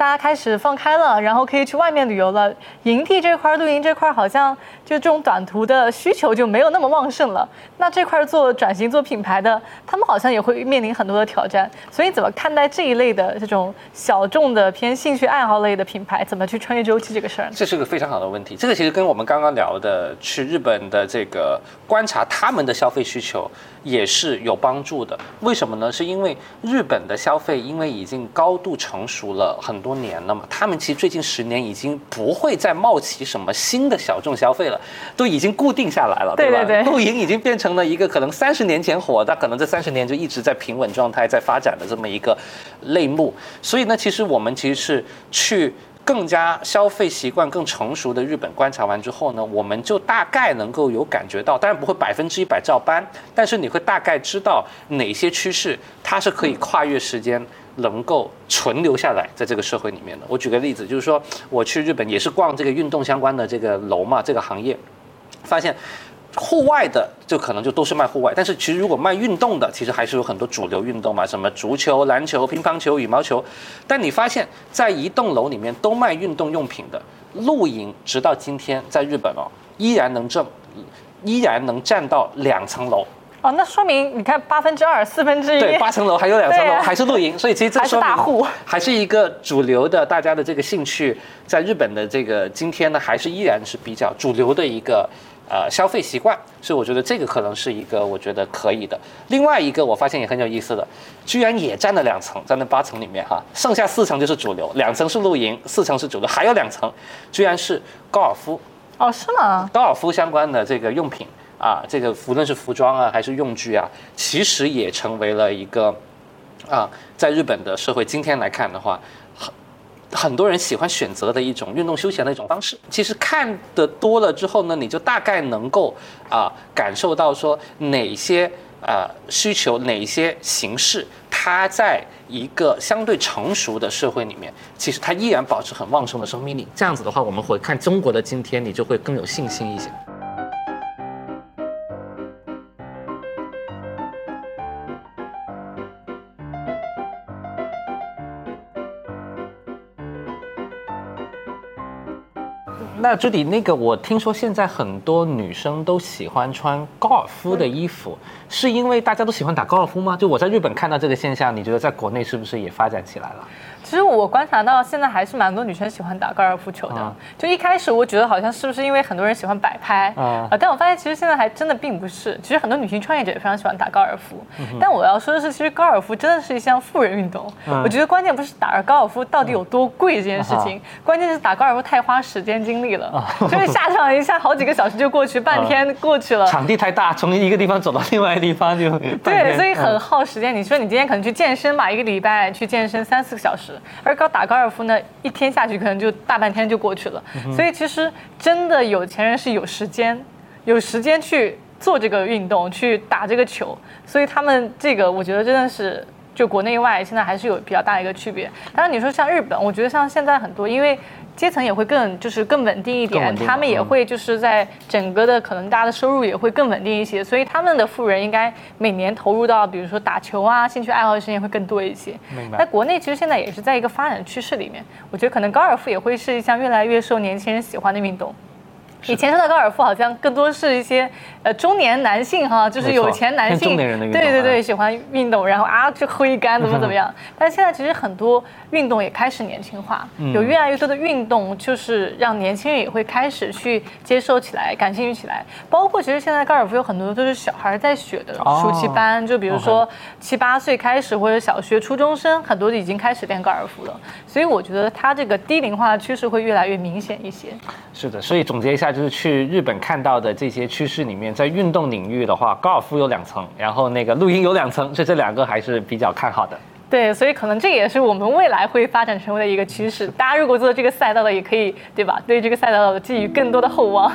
大家开始放开了，然后可以去外面旅游了。营地这块、露营这块，好像就这种短途的需求就没有那么旺盛了。那这块做转型、做品牌的，他们好像也会面临很多的挑战。所以，怎么看待这一类的这种小众的偏兴趣爱好类的品牌，怎么去穿越周期这个事儿？这是个非常好的问题。这个其实跟我们刚刚聊的去日本的这个观察他们的消费需求。也是有帮助的，为什么呢？是因为日本的消费，因为已经高度成熟了很多年了嘛，他们其实最近十年已经不会再冒起什么新的小众消费了，都已经固定下来了，对吧？露营已经变成了一个可能三十年前火，但可能这三十年就一直在平稳状态在发展的这么一个类目，所以呢，其实我们其实是去。更加消费习惯更成熟的日本观察完之后呢，我们就大概能够有感觉到，当然不会百分之一百照搬，但是你会大概知道哪些趋势它是可以跨越时间能够存留下来在这个社会里面的。我举个例子，就是说我去日本也是逛这个运动相关的这个楼嘛，这个行业，发现。户外的就可能就都是卖户外，但是其实如果卖运动的，其实还是有很多主流运动嘛，什么足球、篮球、乒乓球、羽毛球。但你发现，在一栋楼里面都卖运动用品的露营，直到今天在日本哦，依然能挣，依然能占到两层楼。哦，那说明你看八分之二、四分之一，对，八层楼还有两层楼还是露营，所以其实这说明大户还是一个主流的，大家的这个兴趣，在日本的这个今天呢，还是依然是比较主流的一个。呃，消费习惯，所以我觉得这个可能是一个我觉得可以的。另外一个我发现也很有意思的，居然也占了两层，在那八层里面哈，剩下四层就是主流，两层是露营，四层是主流，还有两层，居然是高尔夫。哦，是吗？高尔夫相关的这个用品啊，这个无论是服装啊还是用具啊，其实也成为了一个啊，在日本的社会今天来看的话。很很多人喜欢选择的一种运动休闲的一种方式。其实看的多了之后呢，你就大概能够啊感受到说哪些啊需求，哪些形式，它在一个相对成熟的社会里面，其实它依然保持很旺盛的生命力。这样子的话，我们回看中国的今天，你就会更有信心一些。那朱迪，那个我听说现在很多女生都喜欢穿高尔夫的衣服，是因为大家都喜欢打高尔夫吗？就我在日本看到这个现象，你觉得在国内是不是也发展起来了？其实我观察到，现在还是蛮多女生喜欢打高尔夫球的。就一开始我觉得好像是不是因为很多人喜欢摆拍啊？但我发现其实现在还真的并不是。其实很多女性创业者也非常喜欢打高尔夫。但我要说的是，其实高尔夫真的是一项富人运动。我觉得关键不是打高尔夫到底有多贵这件事情，关键是打高尔夫太花时间精力了。就是下场一下好几个小时就过去，半天过去了。场地太大，从一个地方走到另外一个地方就对，所以很耗时间。你说你今天可能去健身吧，一个礼拜去健身三四个小时。而高打高尔夫呢，一天下去可能就大半天就过去了。所以其实真的有钱人是有时间，有时间去做这个运动，去打这个球。所以他们这个，我觉得真的是就国内外现在还是有比较大的一个区别。当然你说像日本，我觉得像现在很多因为。阶层也会更就是更稳定一点，他们也会就是在整个的可能大家的收入也会更稳定一些，所以他们的富人应该每年投入到比如说打球啊、兴趣爱好的时间会更多一些。在国内其实现在也是在一个发展趋势里面，我觉得可能高尔夫也会是一项越来越受年轻人喜欢的运动。以前说的高尔夫好像更多是一些呃中年男性哈，就是有钱男性，对对对，喜欢运动，然后啊去挥杆怎么怎么样。但现在其实很多运动也开始年轻化，有越来越多的运动就是让年轻人也会开始去接受起来，感兴趣起来。包括其实现在高尔夫有很多都是小孩在学的暑期班，就比如说七八岁开始或者小学初中生很多已经开始练高尔夫了。所以我觉得它这个低龄化的趋势会越来越明显一些。是的，所以总结一下。就是去日本看到的这些趋势里面。在运动领域的话，高尔夫有两层，然后那个录音有两层，所以这两个还是比较看好的。对，所以可能这也是我们未来会发展成为的一个趋势。大家如果做这个赛道的，也可以，对吧？对这个赛道寄予更多的厚望。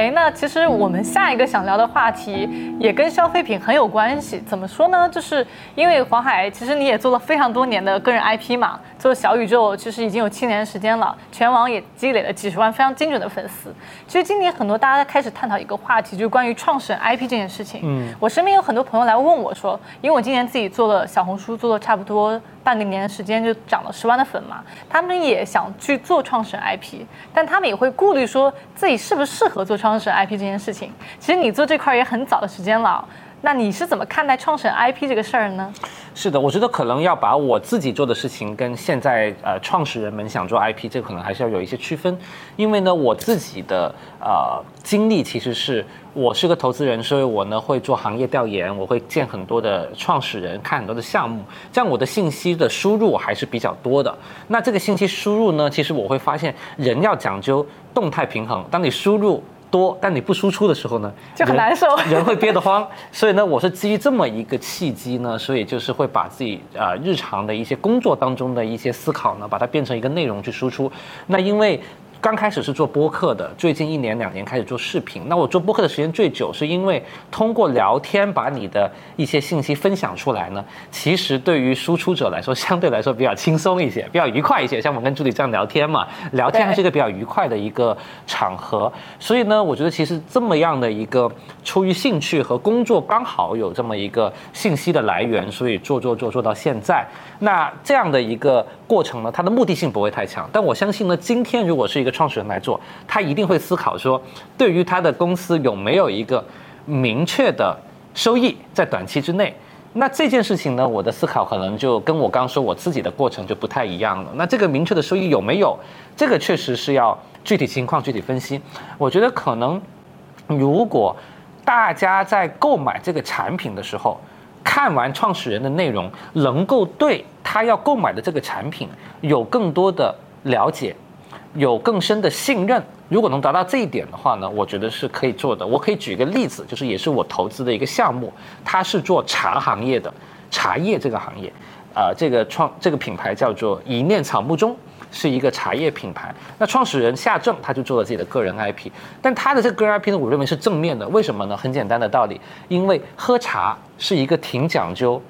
哎，那其实我们下一个想聊的话题也跟消费品很有关系。怎么说呢？就是因为黄海，其实你也做了非常多年的个人 IP 嘛，做小宇宙其实已经有七年时间了，全网也积累了几十万非常精准的粉丝。其实今年很多大家开始探讨一个话题，就是关于创始人 IP 这件事情。嗯，我身边有很多朋友来问我说，因为我今年自己做了小红书，做了差不多半个年的时间，就涨了十万的粉嘛，他们也想去做创始人 IP，但他们也会顾虑说自己适不适合做创始人 IP 这件事情。其实你做这块也很早的时间了，那你是怎么看待创始人 IP 这个事儿呢？是的，我觉得可能要把我自己做的事情跟现在呃创始人们想做 IP，这个可能还是要有一些区分。因为呢，我自己的呃经历其实是我是个投资人，所以我呢会做行业调研，我会见很多的创始人，看很多的项目，这样我的信息的输入还是比较多的。那这个信息输入呢，其实我会发现人要讲究动态平衡，当你输入。多，但你不输出的时候呢，就很难受人，人会憋得慌。所以呢，我是基于这么一个契机呢，所以就是会把自己啊、呃、日常的一些工作当中的一些思考呢，把它变成一个内容去输出。那因为刚开始是做播客的，最近一年两年开始做视频。那我做播客的时间最久，是因为通过聊天把你的一些信息分享出来呢，其实对于输出者来说，相对来说比较轻松一些，比较愉快一些。像我们跟助理这样聊天嘛，聊天还是一个比较愉快的一个场合。所以呢，我觉得其实这么样的一个出于兴趣和工作刚好有这么一个信息的来源，所以做做做做到现在。那这样的一个过程呢，它的目的性不会太强。但我相信呢，今天如果是一个创始人来做，他一定会思考说，对于他的公司有没有一个明确的收益在短期之内。那这件事情呢，我的思考可能就跟我刚说我自己的过程就不太一样了。那这个明确的收益有没有？这个确实是要具体情况具体分析。我觉得可能，如果大家在购买这个产品的时候，看完创始人的内容，能够对他要购买的这个产品有更多的了解，有更深的信任。如果能达到这一点的话呢，我觉得是可以做的。我可以举一个例子，就是也是我投资的一个项目，它是做茶行业的，茶叶这个行业，啊、这个创这个品牌叫做一念草木中。是一个茶叶品牌，那创始人夏正他就做了自己的个人 IP，但他的这个个人 IP 呢，我认为是正面的。为什么呢？很简单的道理，因为喝茶是一个挺讲究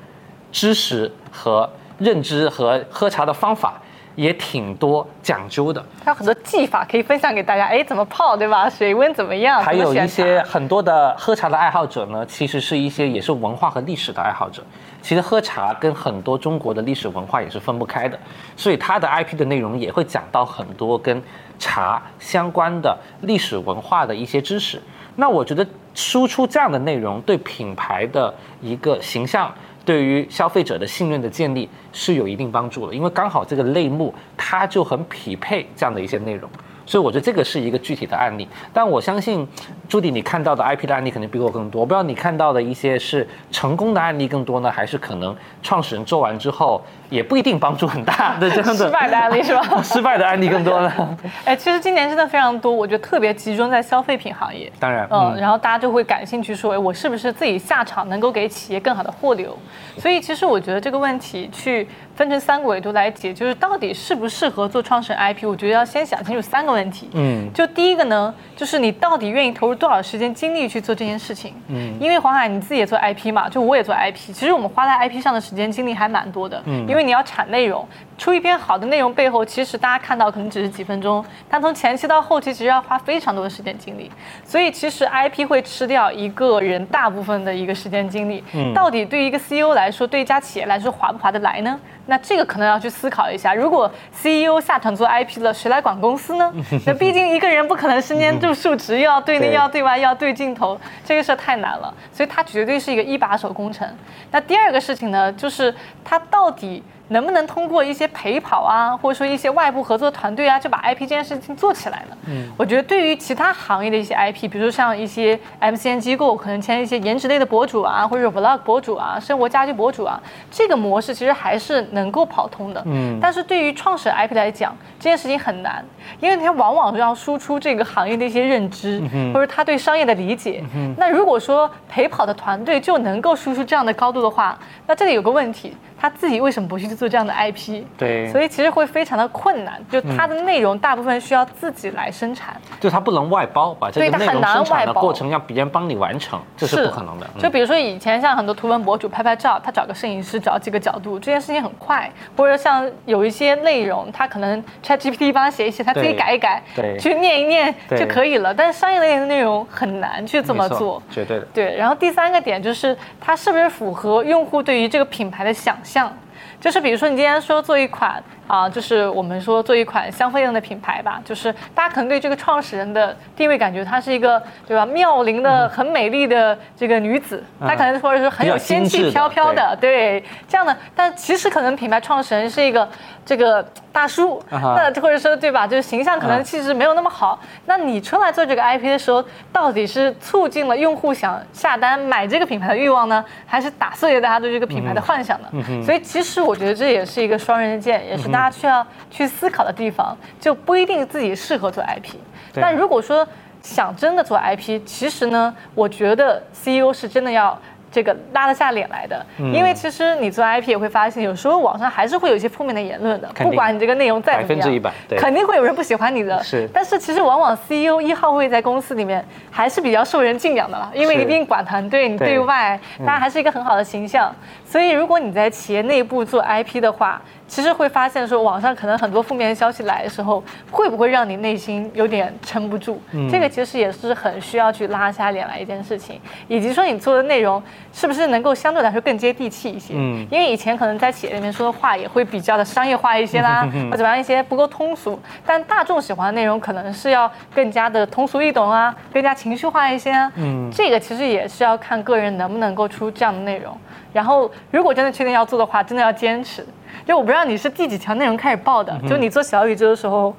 知识和认知和喝茶的方法也挺多讲究的。它有很多技法可以分享给大家，哎，怎么泡，对吧？水温怎么样？还有一些很多的喝茶的爱好者呢，其实是一些也是文化和历史的爱好者。其实喝茶跟很多中国的历史文化也是分不开的，所以它的 IP 的内容也会讲到很多跟茶相关的历史文化的一些知识。那我觉得输出这样的内容，对品牌的一个形象，对于消费者的信任的建立是有一定帮助的，因为刚好这个类目它就很匹配这样的一些内容。所以我觉得这个是一个具体的案例，但我相信朱迪你看到的 IP 的案例肯定比我更多。我不知道你看到的一些是成功的案例更多呢，还是可能创始人做完之后也不一定帮助很大的 这样的失败的案例是吧 失败的案例更多了？哎，其实今年真的非常多，我觉得特别集中在消费品行业。当然，嗯，然后大家就会感兴趣说，哎，我是不是自己下场能够给企业更好的货流？所以其实我觉得这个问题去分成三个维度来解，就是到底适不适合做创始人 IP，我觉得要先想清楚三个问题。嗯，就第一个呢，就是你到底愿意投入多少时间精力去做这件事情？嗯，因为黄海你自己也做 IP 嘛，就我也做 IP，其实我们花在 IP 上的时间精力还蛮多的。嗯，因为你要产内容，出一篇好的内容背后，其实大家看到可能只是几分钟，但从前期到后期，其实要花非常多的时间精力。所以其实 IP 会吃掉一个人大部分的一个时间精力。嗯，到底对于一个 CEO 来说，对一家企业来说划不划得来呢？那这个可能要去思考一下。如果 CEO 下场做 IP 了，谁来管公司呢？那毕竟一个人不可能身兼数数职，又要对内，又要对外，又要对镜头，这个事儿太难了。所以它绝对是一个一把手工程。那第二个事情呢，就是它到底。能不能通过一些陪跑啊，或者说一些外部合作团队啊，就把 IP 这件事情做起来呢？嗯，我觉得对于其他行业的一些 IP，比如说像一些 MCN 机构，可能签一些颜值类的博主啊，或者 Vlog 博主啊，生活家居博主啊，这个模式其实还是能够跑通的。嗯，但是对于创始人 IP 来讲，这件事情很难，因为他往往要输出这个行业的一些认知，或者他对商业的理解。那如果说陪跑的团队就能够输出这样的高度的话，那这里有个问题。他自己为什么不去做这样的 IP？对，所以其实会非常的困难，就它的内容大部分需要自己来生产，就它不能外包，把这个内容生产的过程让别人帮你完成，这是不可能的。就比如说以前像很多图文博主拍拍照，他找个摄影师找几个角度，这件事情很快；或者像有一些内容，他可能 ChatGPT 帮他写一写，他自己改一改，对，去念一念就可以了。但是商业类的内容很难去这么做，绝对的。对，然后第三个点就是它是不是符合用户对于这个品牌的想象。就是比如说，你今天说做一款。啊，就是我们说做一款香氛用的品牌吧，就是大家可能对这个创始人的定位感觉，她是一个对吧，妙龄的很美丽的这个女子，她可能或者说很有仙气飘飘的，对这样的。但其实可能品牌创始人是一个这个大叔，那或者说对吧，就是形象可能气质没有那么好。那你出来做这个 IP 的时候，到底是促进了用户想下单买这个品牌的欲望呢，还是打碎了大家对这个品牌的幻想呢？所以其实我觉得这也是一个双刃剑，也是大。他需要去思考的地方，就不一定自己适合做 IP。但如果说想真的做 IP，其实呢，我觉得 CEO 是真的要。这个拉得下脸来的，因为其实你做 IP 也会发现，有时候网上还是会有一些负面的言论的，不管你这个内容再怎么样，肯定会有人不喜欢你的。是，但是其实往往 CEO 一号位在公司里面还是比较受人敬仰的了，因为一定管团队，你对外大家还是一个很好的形象。所以如果你在企业内部做 IP 的话，其实会发现说网上可能很多负面的消息来的时候，会不会让你内心有点撑不住？这个其实也是很需要去拉下脸来一件事情，以及说你做的内容。是不是能够相对来说更接地气一些？嗯，因为以前可能在企业里面说的话也会比较的商业化一些啦，或怎么样一些不够通俗。但大众喜欢的内容可能是要更加的通俗易懂啊，更加情绪化一些啊。嗯，这个其实也是要看个人能不能够出这样的内容。然后，如果真的确定要做的话，真的要坚持。就我不知道你是第几条内容开始报的，就你做小宇宙的时候。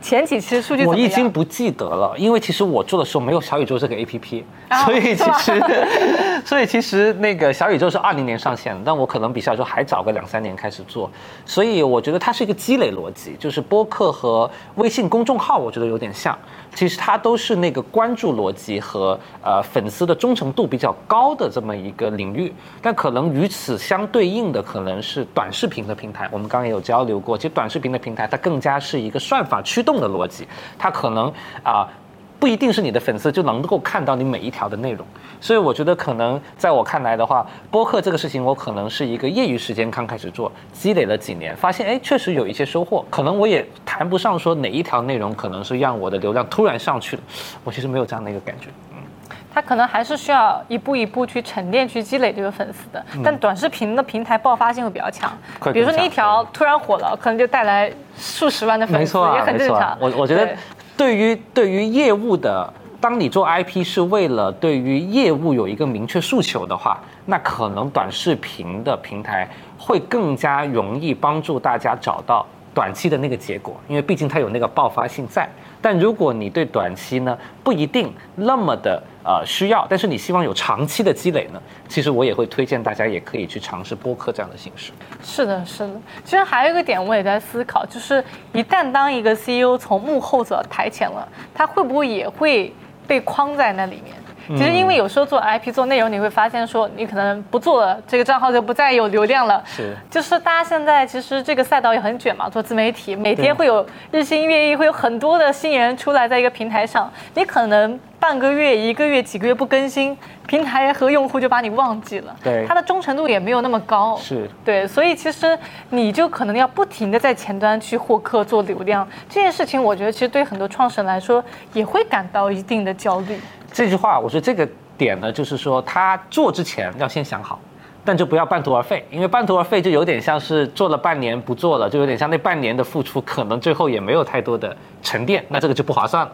前几期数据我已经不记得了，因为其实我做的时候没有小宇宙这个 A P P，所以其实，所以其实那个小宇宙是二零年上线的，但我可能比小宇宙还早个两三年开始做，所以我觉得它是一个积累逻辑，就是播客和微信公众号，我觉得有点像。其实它都是那个关注逻辑和呃粉丝的忠诚度比较高的这么一个领域，但可能与此相对应的可能是短视频的平台。我们刚刚也有交流过，其实短视频的平台它更加是一个算法驱动的逻辑，它可能啊。不一定是你的粉丝就能够看到你每一条的内容，所以我觉得可能在我看来的话，播客这个事情我可能是一个业余时间刚开始做，积累了几年，发现哎确实有一些收获，可能我也谈不上说哪一条内容可能是让我的流量突然上去了，我其实没有这样的一个感觉。嗯，他可能还是需要一步一步去沉淀去积累这个粉丝的，但短视频的平台爆发性会比较强，比如说你一条突然火了，可能就带来数十万的粉丝，也很正常。我我觉得。对于对于业务的，当你做 IP 是为了对于业务有一个明确诉求的话，那可能短视频的平台会更加容易帮助大家找到短期的那个结果，因为毕竟它有那个爆发性在。但如果你对短期呢不一定那么的呃需要，但是你希望有长期的积累呢，其实我也会推荐大家也可以去尝试播客这样的形式。是的，是的。其实还有一个点我也在思考，就是一旦当一个 CEO 从幕后走到台前了，他会不会也会被框在那里面？其实，因为有时候做 IP 做内容，你会发现说，你可能不做了，这个账号就不再有流量了。是，就是大家现在其实这个赛道也很卷嘛，做自媒体，每天会有日新月异，会有很多的新人出来在一个平台上，你可能半个月、一个月、几个月不更新，平台和用户就把你忘记了。对，它的忠诚度也没有那么高。是，对，所以其实你就可能要不停的在前端去获客做流量，这件事情我觉得其实对很多创始人来说也会感到一定的焦虑。这句话，我觉得这个点呢，就是说他做之前要先想好，但就不要半途而废，因为半途而废就有点像是做了半年不做了，就有点像那半年的付出可能最后也没有太多的沉淀，那这个就不划算了。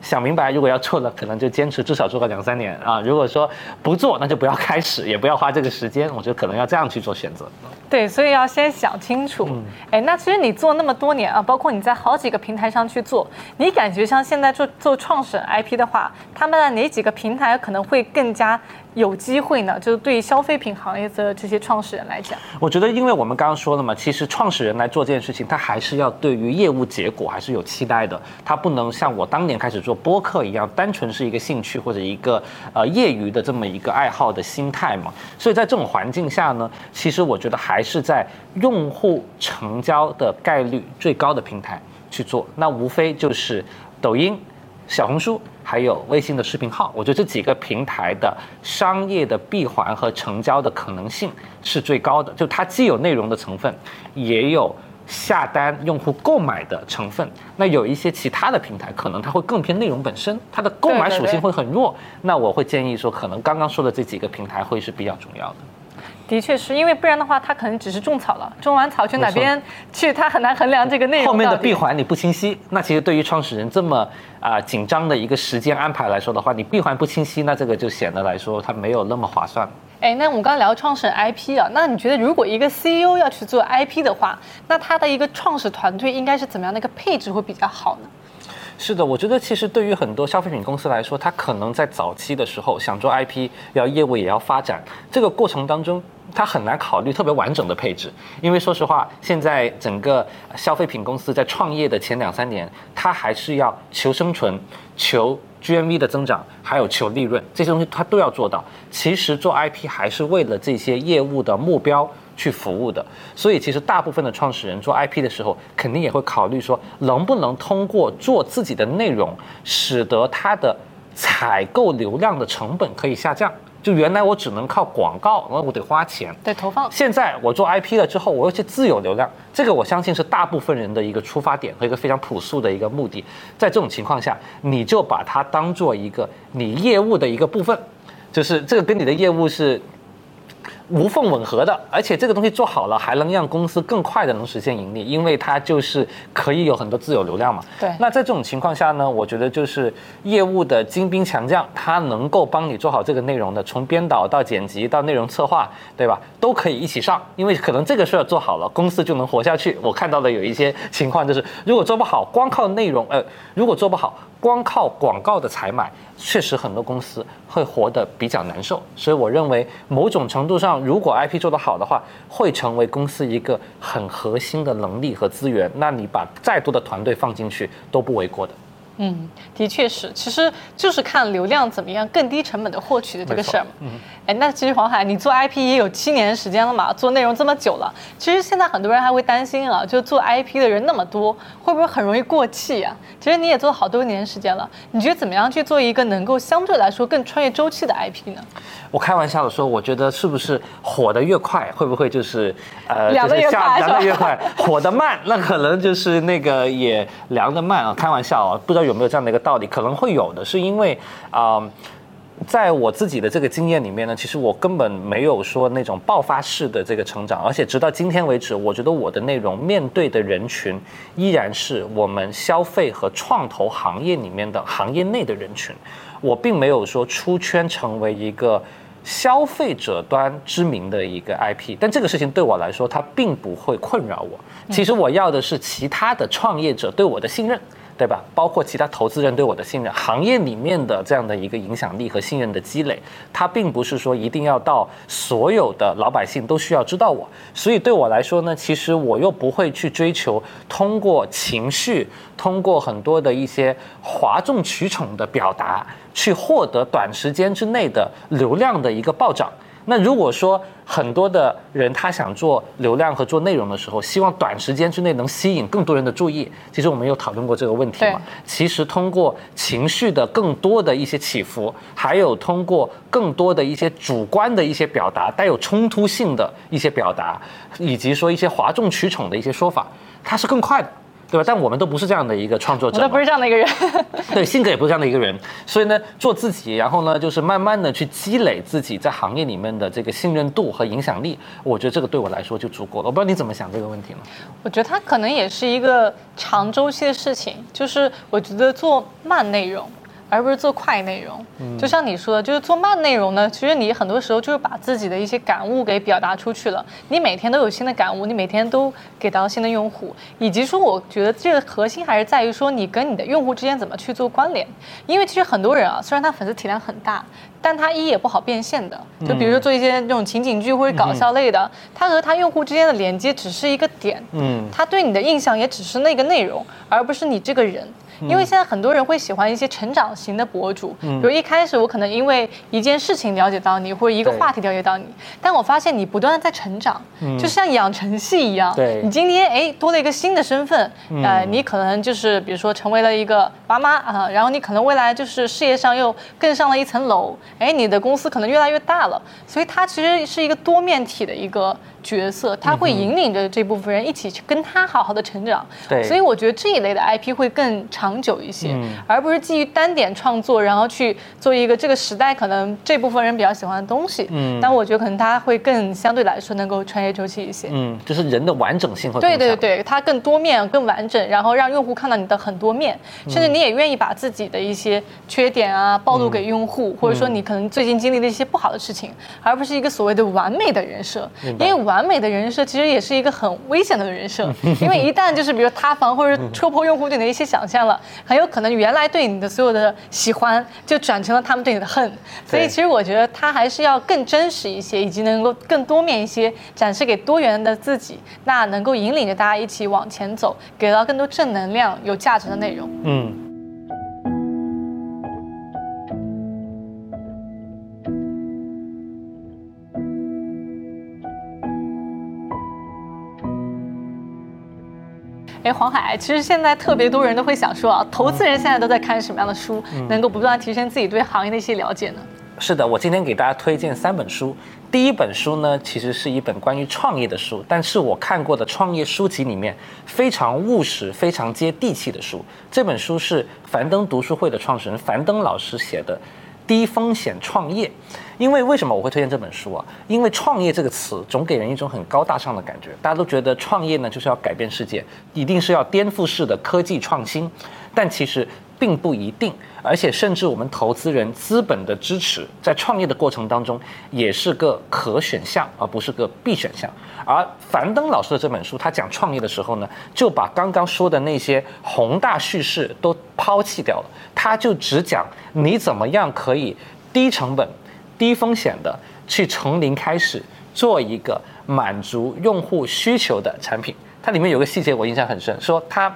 想明白，如果要做了，可能就坚持至少做个两三年啊。如果说不做，那就不要开始，也不要花这个时间。我觉得可能要这样去做选择。对，所以要先想清楚。哎、那其实你做那么多年啊，包括你在好几个平台上去做，你感觉像现在做做创始人 IP 的话，他们的哪几个平台可能会更加有机会呢？就是对消费品行业的这些创始人来讲，我觉得，因为我们刚刚说了嘛，其实创始人来做这件事情，他还是要对于业务结果还是有期待的，他不能像我当年开始做播客一样，单纯是一个兴趣或者一个呃业余的这么一个爱好的心态嘛。所以在这种环境下呢，其实我觉得还是在用户成交的概率最高的平台去做，那无非就是抖音、小红书。还有微信的视频号，我觉得这几个平台的商业的闭环和成交的可能性是最高的，就它既有内容的成分，也有下单用户购买的成分。那有一些其他的平台，可能它会更偏内容本身，它的购买属性会很弱。那我会建议说，可能刚刚说的这几个平台会是比较重要的。的确是因为不然的话，他可能只是种草了，种完草去哪边去，他很难衡量这个内容后面的闭环你不清晰，那其实对于创始人这么啊、紧张的一个时间安排来说的话，你闭环不清晰，那这个就显得来说它没有那么划算。哎，那我们刚刚聊创始人 IP 啊，那你觉得如果一个 CEO 要去做 IP 的话，那他的一个创始团队应该是怎么样的一个配置会比较好呢？是的，我觉得其实对于很多消费品公司来说，它可能在早期的时候想做 IP，要业务也要发展，这个过程当中，它很难考虑特别完整的配置，因为说实话，现在整个消费品公司在创业的前两三年，它还是要求生存、求 GMV 的增长，还有求利润，这些东西它都要做到。其实做 IP 还是为了这些业务的目标。去服务的，所以其实大部分的创始人做 IP 的时候，肯定也会考虑说，能不能通过做自己的内容，使得它的采购流量的成本可以下降。就原来我只能靠广告，我我得花钱。对，投放。现在我做 IP 了之后，我又去自有流量，这个我相信是大部分人的一个出发点和一个非常朴素的一个目的。在这种情况下，你就把它当做一个你业务的一个部分，就是这个跟你的业务是无缝吻合的，而且这个东西做好了，还能让公司更快的能实现盈利，因为它就是可以有很多自有流量嘛。对那在这种情况下呢，我觉得就是业务的精兵强将，他能够帮你做好这个内容的，从编导到剪辑到内容策划，对吧？都可以一起上，因为可能这个事儿做好了，公司就能活下去。我看到的有一些情况就是，如果做不好，光靠内容，呃，如果做不好，光靠广告的采买，确实很多公司会活得比较难受。所以我认为，某种程度上，如果 IP 做得好的话，会成为公司一个很核心的能力和资源。那你把再多的团队放进去都不为过的。嗯，的确是，其实就是看流量怎么样更低成本的获取的这个事儿嘛。嗯，哎，那其实黄海，你做 IP 也有七年时间了嘛，做内容这么久了，其实现在很多人还会担心啊，就做 IP 的人那么多，会不会很容易过气啊？其实你也做了好多年时间了，你觉得怎么样去做一个能够相对来说更穿越周期的 IP 呢？我开玩笑的说，我觉得是不是火得越快，会不会就是呃，就是下越快凉得越快，火得慢，那可能就是那个也凉得慢啊。开玩笑啊，不知道有没有这样的一个道理，可能会有的，是因为啊。在我自己的这个经验里面呢，其实我根本没有说那种爆发式的这个成长，而且直到今天为止，我觉得我的内容面对的人群依然是我们消费和创投行业里面的行业内的人群，我并没有说出圈成为一个消费者端知名的一个 IP，但这个事情对我来说，它并不会困扰我。其实我要的是其他的创业者对我的信任。对吧？包括其他投资人对我的信任，行业里面的这样的一个影响力和信任的积累，它并不是说一定要到所有的老百姓都需要知道我。所以对我来说呢，其实我又不会去追求通过情绪，通过很多的一些哗众取宠的表达，去获得短时间之内的流量的一个暴涨。那如果说很多的人他想做流量和做内容的时候，希望短时间之内能吸引更多人的注意，其实我们有讨论过这个问题嘛？其实通过情绪的更多的一些起伏，还有通过更多的一些主观的一些表达，带有冲突性的一些表达，以及说一些哗众取宠的一些说法，它是更快的。对吧？但我们都不是这样的一个创作者嘛，我都不是这样的一个人。对，性格也不是这样的一个人，所以呢，做自己，然后呢，就是慢慢的去积累自己在行业里面的这个信任度和影响力，我觉得这个对我来说就足够了。我不知道你怎么想这个问题呢？我觉得它可能也是一个长周期的事情，就是我觉得做慢内容。而不是做快内容，就像你说的，就是做慢内容呢。其实你很多时候就是把自己的一些感悟给表达出去了。你每天都有新的感悟，你每天都给到新的用户，以及说，我觉得这个核心还是在于说，你跟你的用户之间怎么去做关联。因为其实很多人啊，虽然他粉丝体量很大，但他一也不好变现的。就比如说做一些那种情景剧或者搞笑类的，他和他用户之间的连接只是一个点，嗯，他对你的印象也只是那个内容，而不是你这个人。因为现在很多人会喜欢一些成长型的博主，比如一开始我可能因为一件事情了解到你，或者一个话题了解到你，但我发现你不断的在成长，就像养成系一样。对，你今天哎多了一个新的身份，呃，你可能就是比如说成为了一个妈妈啊，然后你可能未来就是事业上又更上了一层楼，哎，你的公司可能越来越大了，所以他其实是一个多面体的一个。角色他会引领着这部分人一起去跟他好好的成长，对，所以我觉得这一类的 IP 会更长久一些，而不是基于单点创作，然后去做一个这个时代可能这部分人比较喜欢的东西。嗯，但我觉得可能他会更相对来说能够穿越周期一些。嗯，就是人的完整性和对对对，它更多面、更完整，然后让用户看到你的很多面，甚至你也愿意把自己的一些缺点啊暴露给用户，或者说你可能最近经历的一些不好的事情，而不是一个所谓的完美的人设，因为完。完美的人设其实也是一个很危险的人设，因为一旦就是比如塌房或者戳破用户对你的一些想象了，很有可能原来对你的所有的喜欢就转成了他们对你的恨。所以其实我觉得他还是要更真实一些，以及能够更多面一些，展示给多元的自己，那能够引领着大家一起往前走，给到更多正能量、有价值的内容。嗯。哎，黄海，其实现在特别多人都会想说啊，投资人现在都在看什么样的书，能够不断提升自己对行业的一些了解呢？是的，我今天给大家推荐三本书。第一本书呢，其实是一本关于创业的书，但是我看过的创业书籍里面非常务实、非常接地气的书。这本书是樊登读书会的创始人樊登老师写的。低风险创业，因为为什么我会推荐这本书啊？因为创业这个词总给人一种很高大上的感觉，大家都觉得创业呢就是要改变世界，一定是要颠覆式的科技创新，但其实并不一定，而且甚至我们投资人资本的支持，在创业的过程当中也是个可选项，而不是个必选项。而樊登老师的这本书，他讲创业的时候呢，就把刚刚说的那些宏大叙事都抛弃掉了，他就只讲你怎么样可以低成本、低风险的去从零开始做一个满足用户需求的产品。它里面有个细节我印象很深，说它。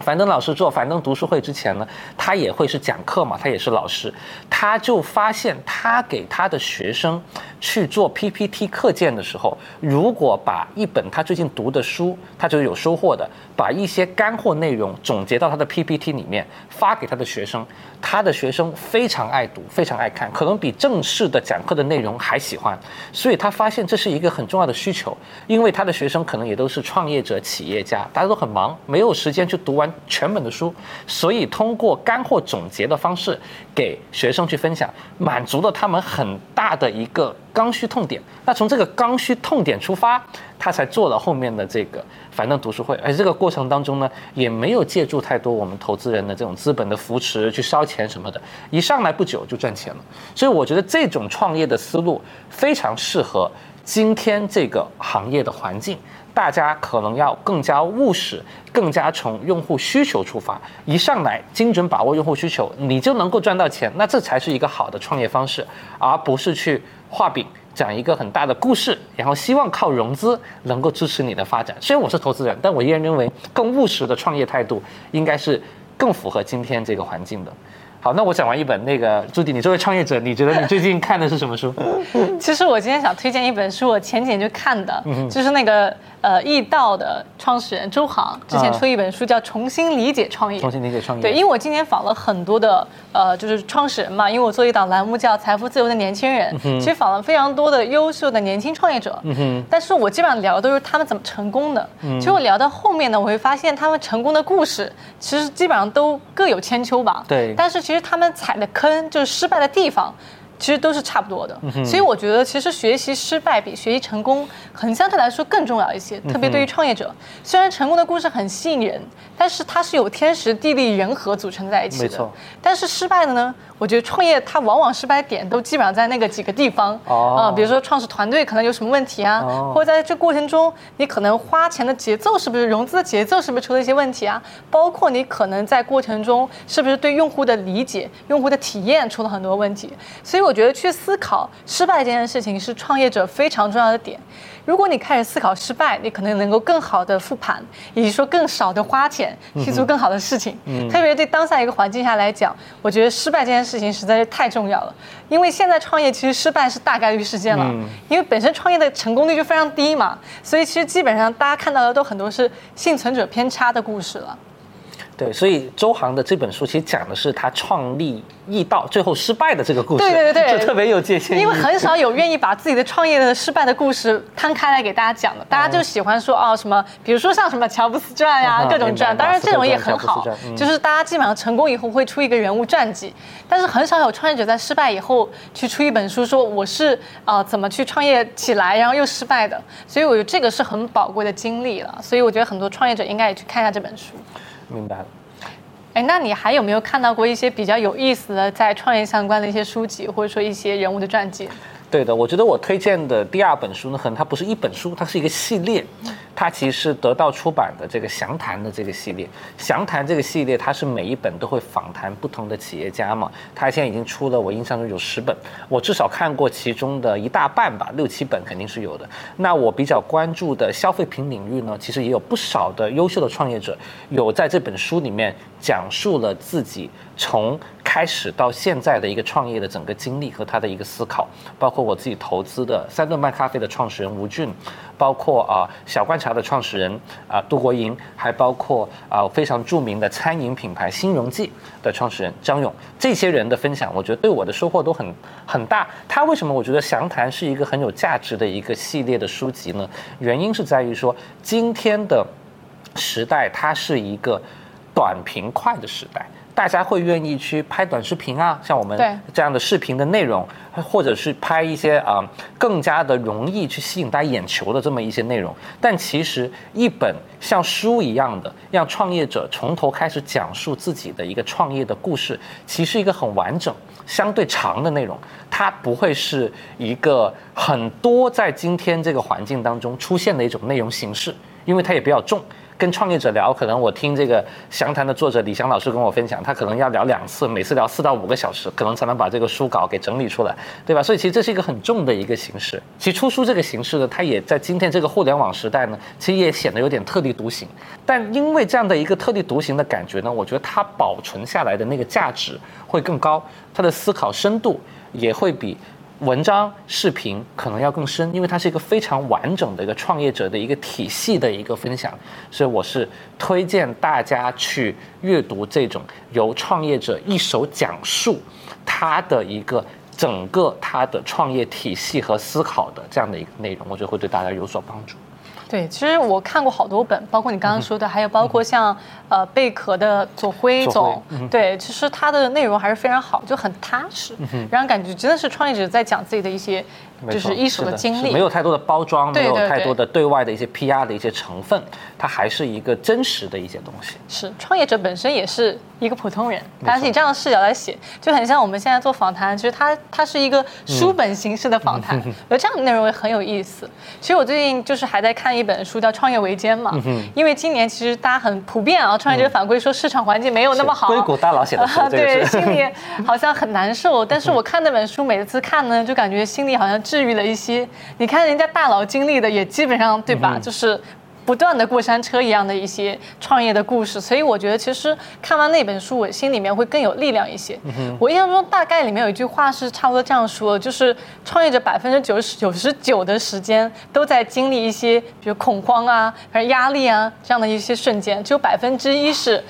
樊登老师做樊登读书会之前呢，他也会是讲课嘛，他也是老师，他就发现他给他的学生去做 PPT 课件的时候，如果把一本他最近读的书，他就有收获的，把一些干货内容总结到他的 PPT 里面发给他的学生，他的学生非常爱读，非常爱看，可能比正式的讲课的内容还喜欢，所以他发现这是一个很重要的需求，因为他的学生可能也都是创业者、企业家，大家都很忙，没有时间去读完。全本的书，所以通过干货总结的方式给学生去分享，满足了他们很大的一个刚需痛点。那从这个刚需痛点出发，他才做了后面的这个樊登读书会。而这个过程当中呢，也没有借助太多我们投资人的这种资本的扶持去烧钱什么的，一上来不久就赚钱了。所以我觉得这种创业的思路非常适合今天这个行业的环境。大家可能要更加务实，更加从用户需求出发，一上来精准把握用户需求，你就能够赚到钱。那这才是一个好的创业方式，而不是去画饼讲一个很大的故事，然后希望靠融资能够支持你的发展。虽然我是投资人，但我依然认为更务实的创业态度应该是更符合今天这个环境的。好，那我讲完一本那个朱迪，你作为创业者，你觉得你最近看的是什么书？其实我今天想推荐一本书，我前几天就看的，就是那个呃易道的创始人周航之前啊出一本书叫《重新理解创业》，重新理解创业。对，因为我今年访了很多的呃，就是创始人嘛，因为我做一档栏目叫《财富自由的年轻人》，其实访了非常多的优秀的年轻创业者，嗯哼，但是我基本上聊的都是他们怎么成功的。其实我聊到后面呢，我会发现他们成功的故事，其实基本上都各有千秋吧。对但是其实他们踩的坑，就是失败的地方。其实都是差不多的，所以我觉得其实学习失败比学习成功，可能相对来说更重要一些。特别对于创业者，虽然成功的故事很吸引人，但是它是有天时地利人和组成在一起的。没错。但是失败的呢，我觉得创业它往往失败点都基本上在那个几个地方。哦啊，比如说创始团队可能有什么问题啊，哦或者在这过程中你可能花钱的节奏是不是融资的节奏是不是出了一些问题啊？包括你可能在过程中是不是对用户的理解、用户的体验出了很多问题？所以我觉得去思考失败这件事情是创业者非常重要的点。如果你开始思考失败，你可能能够更好的复盘，以及说更少的花钱去做更好的事情。特别对当下一个环境下来讲，我觉得失败这件事情实在是太重要了。因为现在创业其实失败是大概率事件了，因为本身创业的成功率就非常低嘛，所以其实基本上大家看到的都很多是幸存者偏差的故事了。对，所以周航的这本书其实讲的是他创立易道最后失败的这个故事，对对对对就特别有界限意义。因为很少有愿意把自己的创业的失败的故事摊开来给大家讲的，大家就喜欢说哦什么，比如说像什么乔布斯传呀、啊各种传，当然这种也很好就是大家基本上成功以后会出一个人物传记，但是很少有创业者在失败以后去出一本书说我是呃怎么去创业起来，然后又失败的，所以我觉得这个是很宝贵的经历了，所以我觉得很多创业者应该也去看一下这本书。明白了。哎，那你还有没有看到过一些比较有意思的在创业相关的一些书籍，或者说一些人物的传记？对的，我觉得我推荐的第二本书呢，可能它不是一本书，它是一个系列，它其实得到出版的这个详谈的这个系列。详谈这个系列，它是每一本都会访谈不同的企业家嘛，它现在已经出了，我印象中有十本，我至少看过其中的一大半吧，六七本肯定是有的。那我比较关注的消费品领域呢，其实也有不少的优秀的创业者，有在这本书里面讲述了自己从开始到现在的一个创业的整个经历和他的一个思考，包括我自己投资的三顿半咖啡的创始人吴俊，包括啊、小观察的创始人啊、杜国营，还包括啊、非常著名的餐饮品牌新荣记的创始人张勇，这些人的分享，我觉得对我的收获都很很大。他为什么我觉得详谈是一个很有价值的一个系列的书籍呢？原因是在于说今天的时代，它是一个短平快的时代。大家会愿意去拍短视频啊，像我们这样的视频的内容，或者是拍一些啊、更加的容易去吸引大家眼球的这么一些内容。但其实一本像书一样的，让创业者从头开始讲述自己的一个创业的故事，其实一个很完整、相对长的内容，它不会是一个很多在今天这个环境当中出现的一种内容形式，因为它也比较重。跟创业者聊，可能我听这个详谈的作者李翔老师跟我分享，他可能要聊两次，每次聊四到五个小时，可能才能把这个书稿给整理出来，对吧？所以其实这是一个很重的一个形式。其实出书这个形式呢，它也在今天这个互联网时代呢，其实也显得有点特立独行。但因为这样的一个特立独行的感觉呢，我觉得它保存下来的那个价值会更高，它的思考深度也会比。文章、视频可能要更深，因为它是一个非常完整的一个创业者的一个体系的一个分享，所以我是推荐大家去阅读这种由创业者一手讲述他的一个整个他的创业体系和思考的这样的一个内容，我觉得会对大家有所帮助。对，其实我看过好多本，包括你刚刚说的，还有包括像呃贝壳的左晖总对，其实他的内容还是非常好，就很踏实，让人感觉真的是创业者在讲自己的一些就是一手的经历，是没有太多的包装，没有太多的对外的一些 PR 的一些成分，它还是一个真实的一些东西。是创业者本身也是一个普通人，但是以这样的视角来写，就很像我们现在做访谈，其实它它是一个书本形式的访谈，我觉得这样的内容也很有意思。其实我最近就是还在看一本书叫《创业维艰》嘛，因为今年其实大家很普遍啊，创业者反馈说市场环境没有那么好，硅谷大佬写的书，对，心里好像很难受。但是我看那本书，每次看呢，就感觉心里好像治愈了一些。你看人家大佬经历的，也基本上对吧？就是不断的过山车一样的一些创业的故事，所以我觉得其实看完那本书，我心里面会更有力量一些。我印象中大概里面有一句话是差不多这样说的，就是创业者百分之九十九十九的时间都在经历一些比如恐慌啊、还是压力啊这样的一些瞬间，只有百分之一是。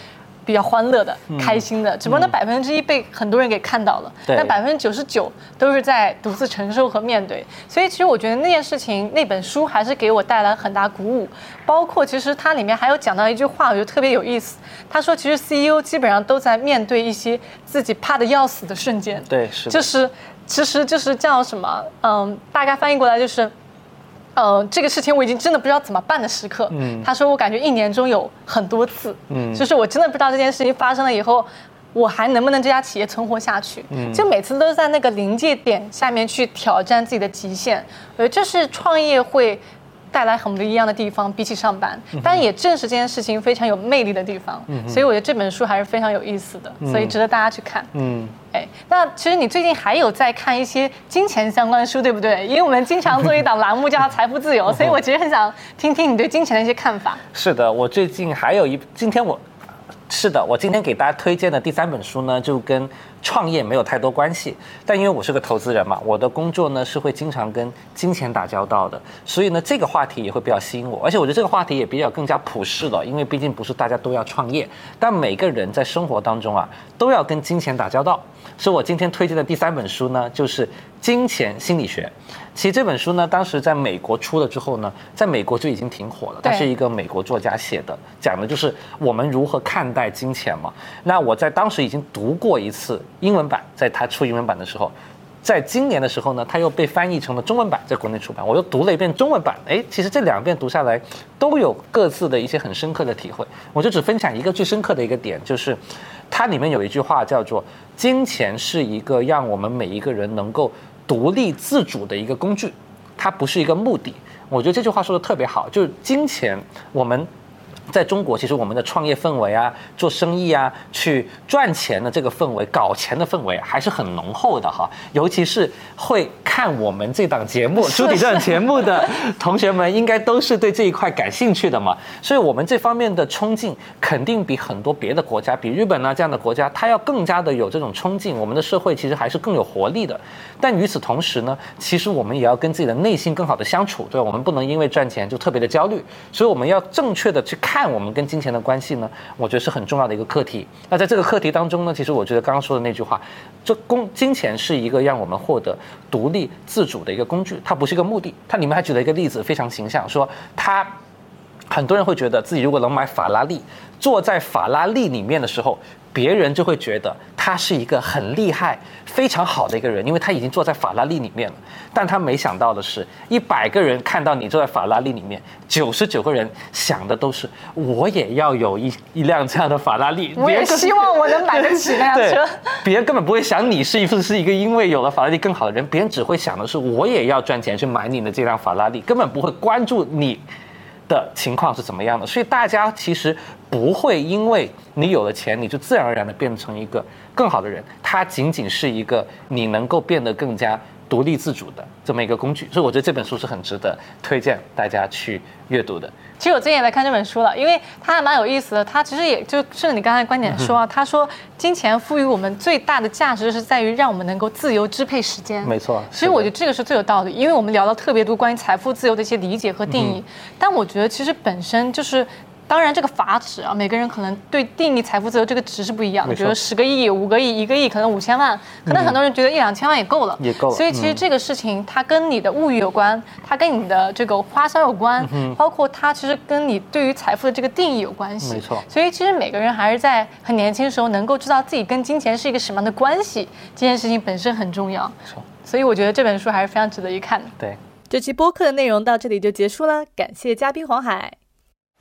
比较欢乐的、开心的，只不过那百分之一被很多人给看到了，对但百分之九十九都是在独自承受和面对。所以其实我觉得那件事情，那本书还是给我带来很大鼓舞。包括其实它里面还有讲到一句话，我觉得特别有意思。他说，其实 CEO 基本上都在面对一些自己怕的要死的瞬间。对是的就是其实就是叫什么？嗯，大概翻译过来就是。呃，这个事情我已经真的不知道怎么办的时刻。嗯，他说我感觉一年中有很多次，嗯，就是我真的不知道这件事情发生了以后，我还能不能这家企业存活下去？嗯，就每次都是在那个临界点下面去挑战自己的极限。我觉得这是创业会带来很不一样的地方，比起上班，但也正是这件事情非常有魅力的地方。所以我觉得这本书还是非常有意思的，所以值得大家去看。嗯，哎，那其实你最近还有在看一些金钱相关的书，对不对？因为我们经常做一档栏目叫《财富自由》，所以我其实很想听听你对金钱的一些看法。是的，我最近还有一，今天我，是的，我今天给大家推荐的第三本书呢，就跟创业没有太多关系，但因为我是个投资人嘛，我的工作呢是会经常跟金钱打交道的，所以呢这个话题也会比较吸引我，而且我觉得这个话题也比较更加普世了，因为毕竟不是大家都要创业，但每个人在生活当中啊都要跟金钱打交道，所以我今天推荐的第三本书呢就是《金钱心理学》。其实这本书呢，当时在美国出了之后呢，在美国就已经挺火了。它是一个美国作家写的，讲的就是我们如何看待金钱嘛。那我在当时已经读过一次英文版，在他出英文版的时候，在今年的时候呢，它又被翻译成了中文版，在国内出版，我又读了一遍中文版。哎，其实这两遍读下来，都有各自的一些很深刻的体会。我就只分享一个最深刻的一个点，就是它里面有一句话叫做“金钱是一个让我们每一个人能够独立自主的一个工具，它不是一个目的。”我觉得这句话说的特别好，就是金钱我们。在中国，其实我们的创业氛围啊，做生意啊，去赚钱的这个氛围，搞钱的氛围还是很浓厚的哈。尤其是会看我们这档节目、朱迪这档节目的 同学们，应该都是对这一块感兴趣的嘛。所以，我们这方面的冲劲，肯定比很多别的国家，比日本啊这样的国家，它要更加的有这种冲劲。我们的社会其实还是更有活力的。但与此同时呢，其实我们也要跟自己的内心更好的相处，对吧？我们不能因为赚钱就特别的焦虑，所以我们要正确的去看我们跟金钱的关系呢，我觉得是很重要的一个课题。那在这个课题当中呢，其实我觉得刚刚说的那句话，这工金钱是一个让我们获得独立自主的一个工具，它不是一个目的。它里面还举了一个例子，非常形象，说它。很多人会觉得自己如果能买法拉利，坐在法拉利里面的时候，别人就会觉得他是一个很厉害、非常好的一个人，因为他已经坐在法拉利里面了。但他没想到的是，一百个人看到你坐在法拉利里面，九十九个人想的都是我也要有一一辆这样的法拉利。我也希望我能买得起那辆车。别人根本不会想你是不是一个因为有了法拉利更好的人，别人只会想的是我也要赚钱去买你的这辆法拉利，根本不会关注你的情况是怎么样的。所以大家其实不会因为你有了钱，你就自然而然的变成一个更好的人，它仅仅是一个你能够变得更加。独立自主的这么一个工具，所以我觉得这本书是很值得推荐大家去阅读的。其实我最近也在看这本书了，因为它还蛮有意思的。它其实也就顺着你刚才观点说啊，他说金钱赋予我们最大的价值是在于让我们能够自由支配时间。没错其实我觉得这个是最有道理，因为我们聊到特别多关于财富自由的一些理解和定义，但我觉得其实本身就是。当然，这个阀值啊，每个人可能对定义财富自由这个值是不一样的。比如十个亿、五个亿、一个亿，可能五千万，可能很多人觉得一两千万也够了。也够了所以其实嗯这个事情，它跟你的物欲有关，它跟你的这个花销有关，嗯包括它其实跟你对于财富的这个定义有关系。没错所以其实每个人还是在很年轻的时候能够知道自己跟金钱是一个什么样的关系，这件事情本身很重要。错所以我觉得这本书还是非常值得一看的。对。这期播客的内容到这里就结束了，感谢嘉宾黄海。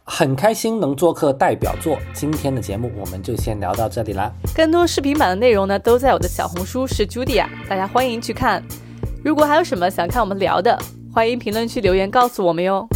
很开心能做客代表作，今天的节目我们就先聊到这里啦。更多视频版的内容呢，都在我的小红书是 Judia，大家欢迎去看。如果还有什么想看我们聊的，欢迎评论区留言告诉我们哟。